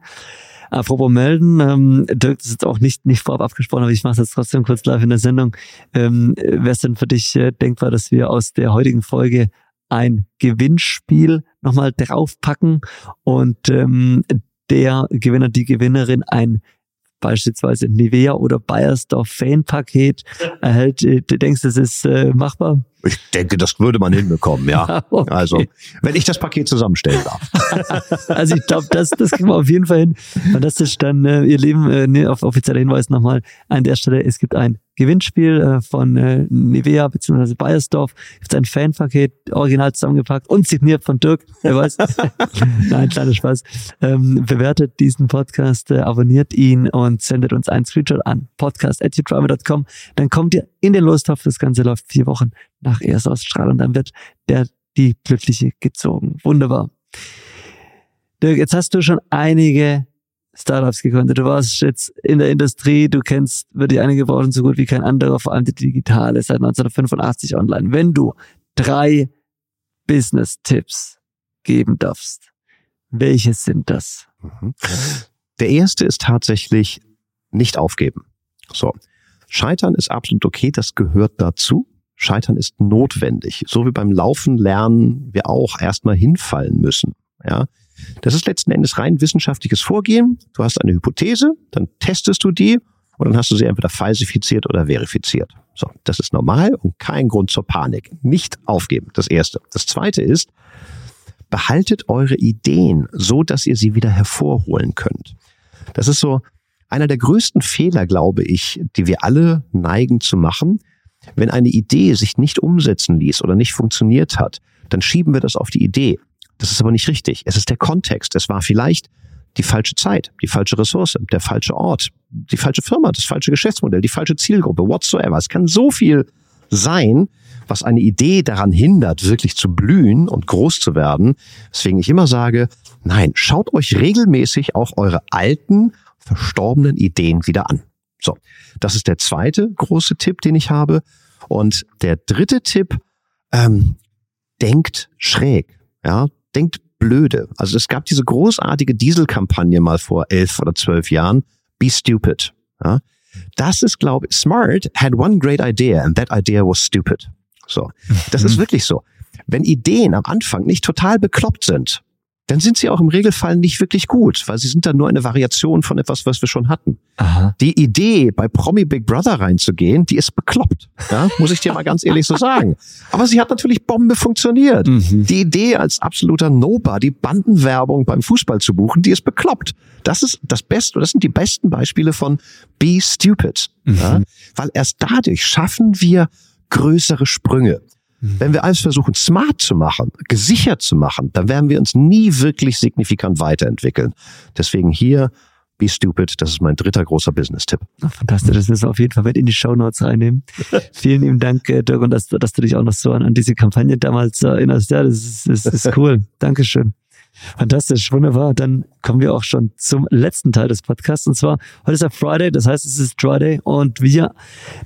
Apropos melden, ähm, Dirk, das ist jetzt auch nicht, nicht vorab abgesprochen, aber ich mache es jetzt trotzdem kurz live in der Sendung. Ähm, Wäre es denn für dich äh, denkbar, dass wir aus der heutigen Folge ein Gewinnspiel nochmal draufpacken und ähm, der Gewinner, die Gewinnerin ein beispielsweise Nivea oder Bayersdorf Fanpaket erhält. Äh, du denkst, das ist äh, machbar? Ich denke, das würde man hinbekommen, ja. okay. Also, wenn ich das Paket zusammenstellen darf. also ich glaube, das, das kriegen wir auf jeden Fall hin. Fantastisch. Dann, äh, ihr Lieben, äh, ne, auf offizieller Hinweis nochmal an der Stelle, es gibt ein Gewinnspiel äh, von äh, Nivea bzw. Bayersdorf. Gibt ein Fanpaket, original zusammengepackt und signiert von Dirk. Wer weiß. Nein, kleiner Spaß. Ähm, bewertet diesen Podcast, äh, abonniert ihn und sendet uns einen Screenshot an podcast.youdrama.com. Dann kommt ihr in den Lostopf. Das Ganze läuft vier Wochen nach Erstausstrahlung. Dann wird der die Glückliche gezogen. Wunderbar. Dirk, jetzt hast du schon einige Startups gegründet. Du warst jetzt in der Industrie, du kennst wirklich einige Branchen so gut wie kein anderer, vor allem die digitale, seit 1985 online. Wenn du drei Business-Tipps geben darfst, welche sind das? Mhm. Der erste ist tatsächlich nicht aufgeben. So. Scheitern ist absolut okay, das gehört dazu. Scheitern ist notwendig. So wie beim Laufen lernen wir auch erstmal hinfallen müssen. Ja. Das ist letzten Endes rein wissenschaftliches Vorgehen. Du hast eine Hypothese, dann testest du die und dann hast du sie entweder falsifiziert oder verifiziert. So, das ist normal und kein Grund zur Panik. Nicht aufgeben. Das erste. Das zweite ist, behaltet eure Ideen so, dass ihr sie wieder hervorholen könnt. Das ist so einer der größten Fehler, glaube ich, die wir alle neigen zu machen. Wenn eine Idee sich nicht umsetzen ließ oder nicht funktioniert hat, dann schieben wir das auf die Idee. Das ist aber nicht richtig. Es ist der Kontext. Es war vielleicht die falsche Zeit, die falsche Ressource, der falsche Ort, die falsche Firma, das falsche Geschäftsmodell, die falsche Zielgruppe, whatsoever. Es kann so viel sein, was eine Idee daran hindert, wirklich zu blühen und groß zu werden. Deswegen ich immer sage, nein, schaut euch regelmäßig auch eure alten, verstorbenen Ideen wieder an. So, das ist der zweite große Tipp, den ich habe. Und der dritte Tipp, ähm, denkt schräg. Ja, denkt blöde. Also es gab diese großartige Dieselkampagne mal vor elf oder zwölf Jahren. Be stupid. Ja, das ist, glaube ich, smart had one great idea and that idea was stupid. So, das mhm. ist wirklich so. Wenn Ideen am Anfang nicht total bekloppt sind, dann sind sie auch im Regelfall nicht wirklich gut, weil sie sind dann nur eine Variation von etwas, was wir schon hatten. Aha. Die Idee, bei Promi Big Brother reinzugehen, die ist bekloppt. Ja, muss ich dir mal ganz ehrlich so sagen. Aber sie hat natürlich Bombe funktioniert. Mhm. Die Idee, als absoluter Nobody Bandenwerbung beim Fußball zu buchen, die ist bekloppt. Das ist das Beste, das sind die besten Beispiele von Be Stupid. Mhm. Ja, weil erst dadurch schaffen wir größere Sprünge. Mhm. Wenn wir alles versuchen, smart zu machen, gesichert zu machen, dann werden wir uns nie wirklich signifikant weiterentwickeln. Deswegen hier Be Stupid, das ist mein dritter großer Business-Tipp. Fantastisch, das müssen wir auf jeden Fall mit in die Show Notes reinnehmen. Vielen lieben Dank, äh, Dirk, und dass, dass, du dich auch noch so an, an diese Kampagne damals erinnerst. Ja, das ist, das ist cool. Dankeschön. Fantastisch, wunderbar. Dann kommen wir auch schon zum letzten Teil des Podcasts. Und zwar, heute ist der Friday, das heißt, es ist Friday und wir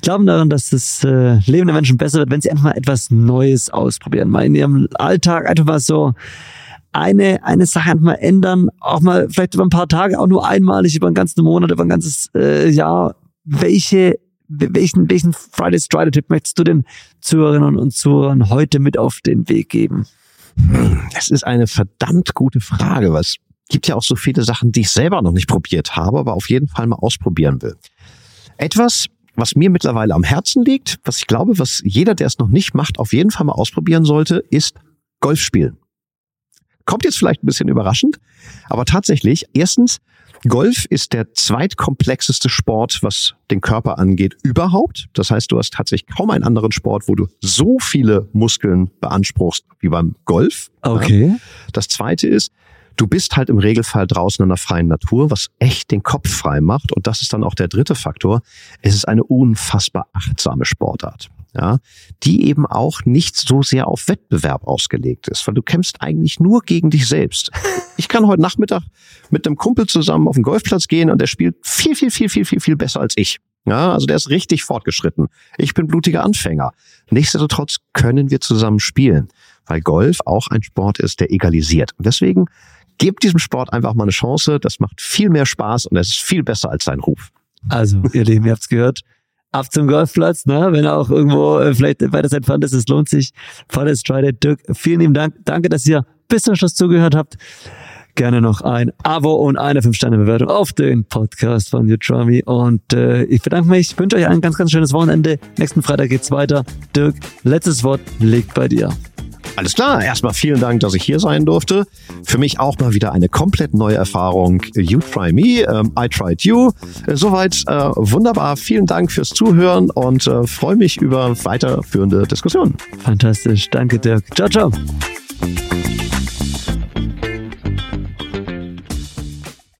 glauben daran, dass das äh, Leben der Menschen besser wird, wenn sie einfach mal etwas Neues ausprobieren. Mal in ihrem Alltag einfach mal so eine, eine Sache einfach mal ändern, auch mal vielleicht über ein paar Tage, auch nur einmalig, über einen ganzen Monat, über ein ganzes äh, Jahr. Welche welchen, welchen Fridays Friday Tipp möchtest du den Zuhörerinnen und Zuhörern heute mit auf den Weg geben? Das ist eine verdammt gute Frage, es gibt ja auch so viele Sachen, die ich selber noch nicht probiert habe, aber auf jeden Fall mal ausprobieren will. Etwas, was mir mittlerweile am Herzen liegt, was ich glaube, was jeder, der es noch nicht macht, auf jeden Fall mal ausprobieren sollte, ist Golf spielen. Kommt jetzt vielleicht ein bisschen überraschend, aber tatsächlich, erstens, Golf ist der zweitkomplexeste Sport, was den Körper angeht, überhaupt. Das heißt, du hast tatsächlich kaum einen anderen Sport, wo du so viele Muskeln beanspruchst wie beim Golf. Okay. Das zweite ist, du bist halt im Regelfall draußen in der freien Natur, was echt den Kopf frei macht. Und das ist dann auch der dritte Faktor. Es ist eine unfassbar achtsame Sportart. Ja, die eben auch nicht so sehr auf Wettbewerb ausgelegt ist, weil du kämpfst eigentlich nur gegen dich selbst. Ich kann heute Nachmittag mit einem Kumpel zusammen auf den Golfplatz gehen und der spielt viel, viel, viel, viel, viel, viel besser als ich. Ja, also der ist richtig fortgeschritten. Ich bin blutiger Anfänger. Nichtsdestotrotz können wir zusammen spielen, weil Golf auch ein Sport ist, der egalisiert. Und deswegen gebt diesem Sport einfach mal eine Chance. Das macht viel mehr Spaß und es ist viel besser als sein Ruf. Also, ihr Lieben, ihr habt's gehört. Ab zum Golfplatz, ne? wenn er auch irgendwo äh, vielleicht weiter entfernt ist, es lohnt sich. Volles Try Dirk, vielen lieben Dank. Danke, dass ihr bis zum Schluss zugehört habt gerne noch ein Abo und eine 5-Sterne-Bewertung auf den Podcast von Utromi. Und äh, ich bedanke mich, wünsche euch ein ganz, ganz schönes Wochenende. Nächsten Freitag geht's weiter. Dirk, letztes Wort liegt bei dir. Alles klar, erstmal vielen Dank, dass ich hier sein durfte. Für mich auch mal wieder eine komplett neue Erfahrung. You try me, um, I tried you. Äh, soweit äh, wunderbar. Vielen Dank fürs Zuhören und äh, freue mich über weiterführende Diskussionen. Fantastisch, danke Dirk. Ciao, ciao.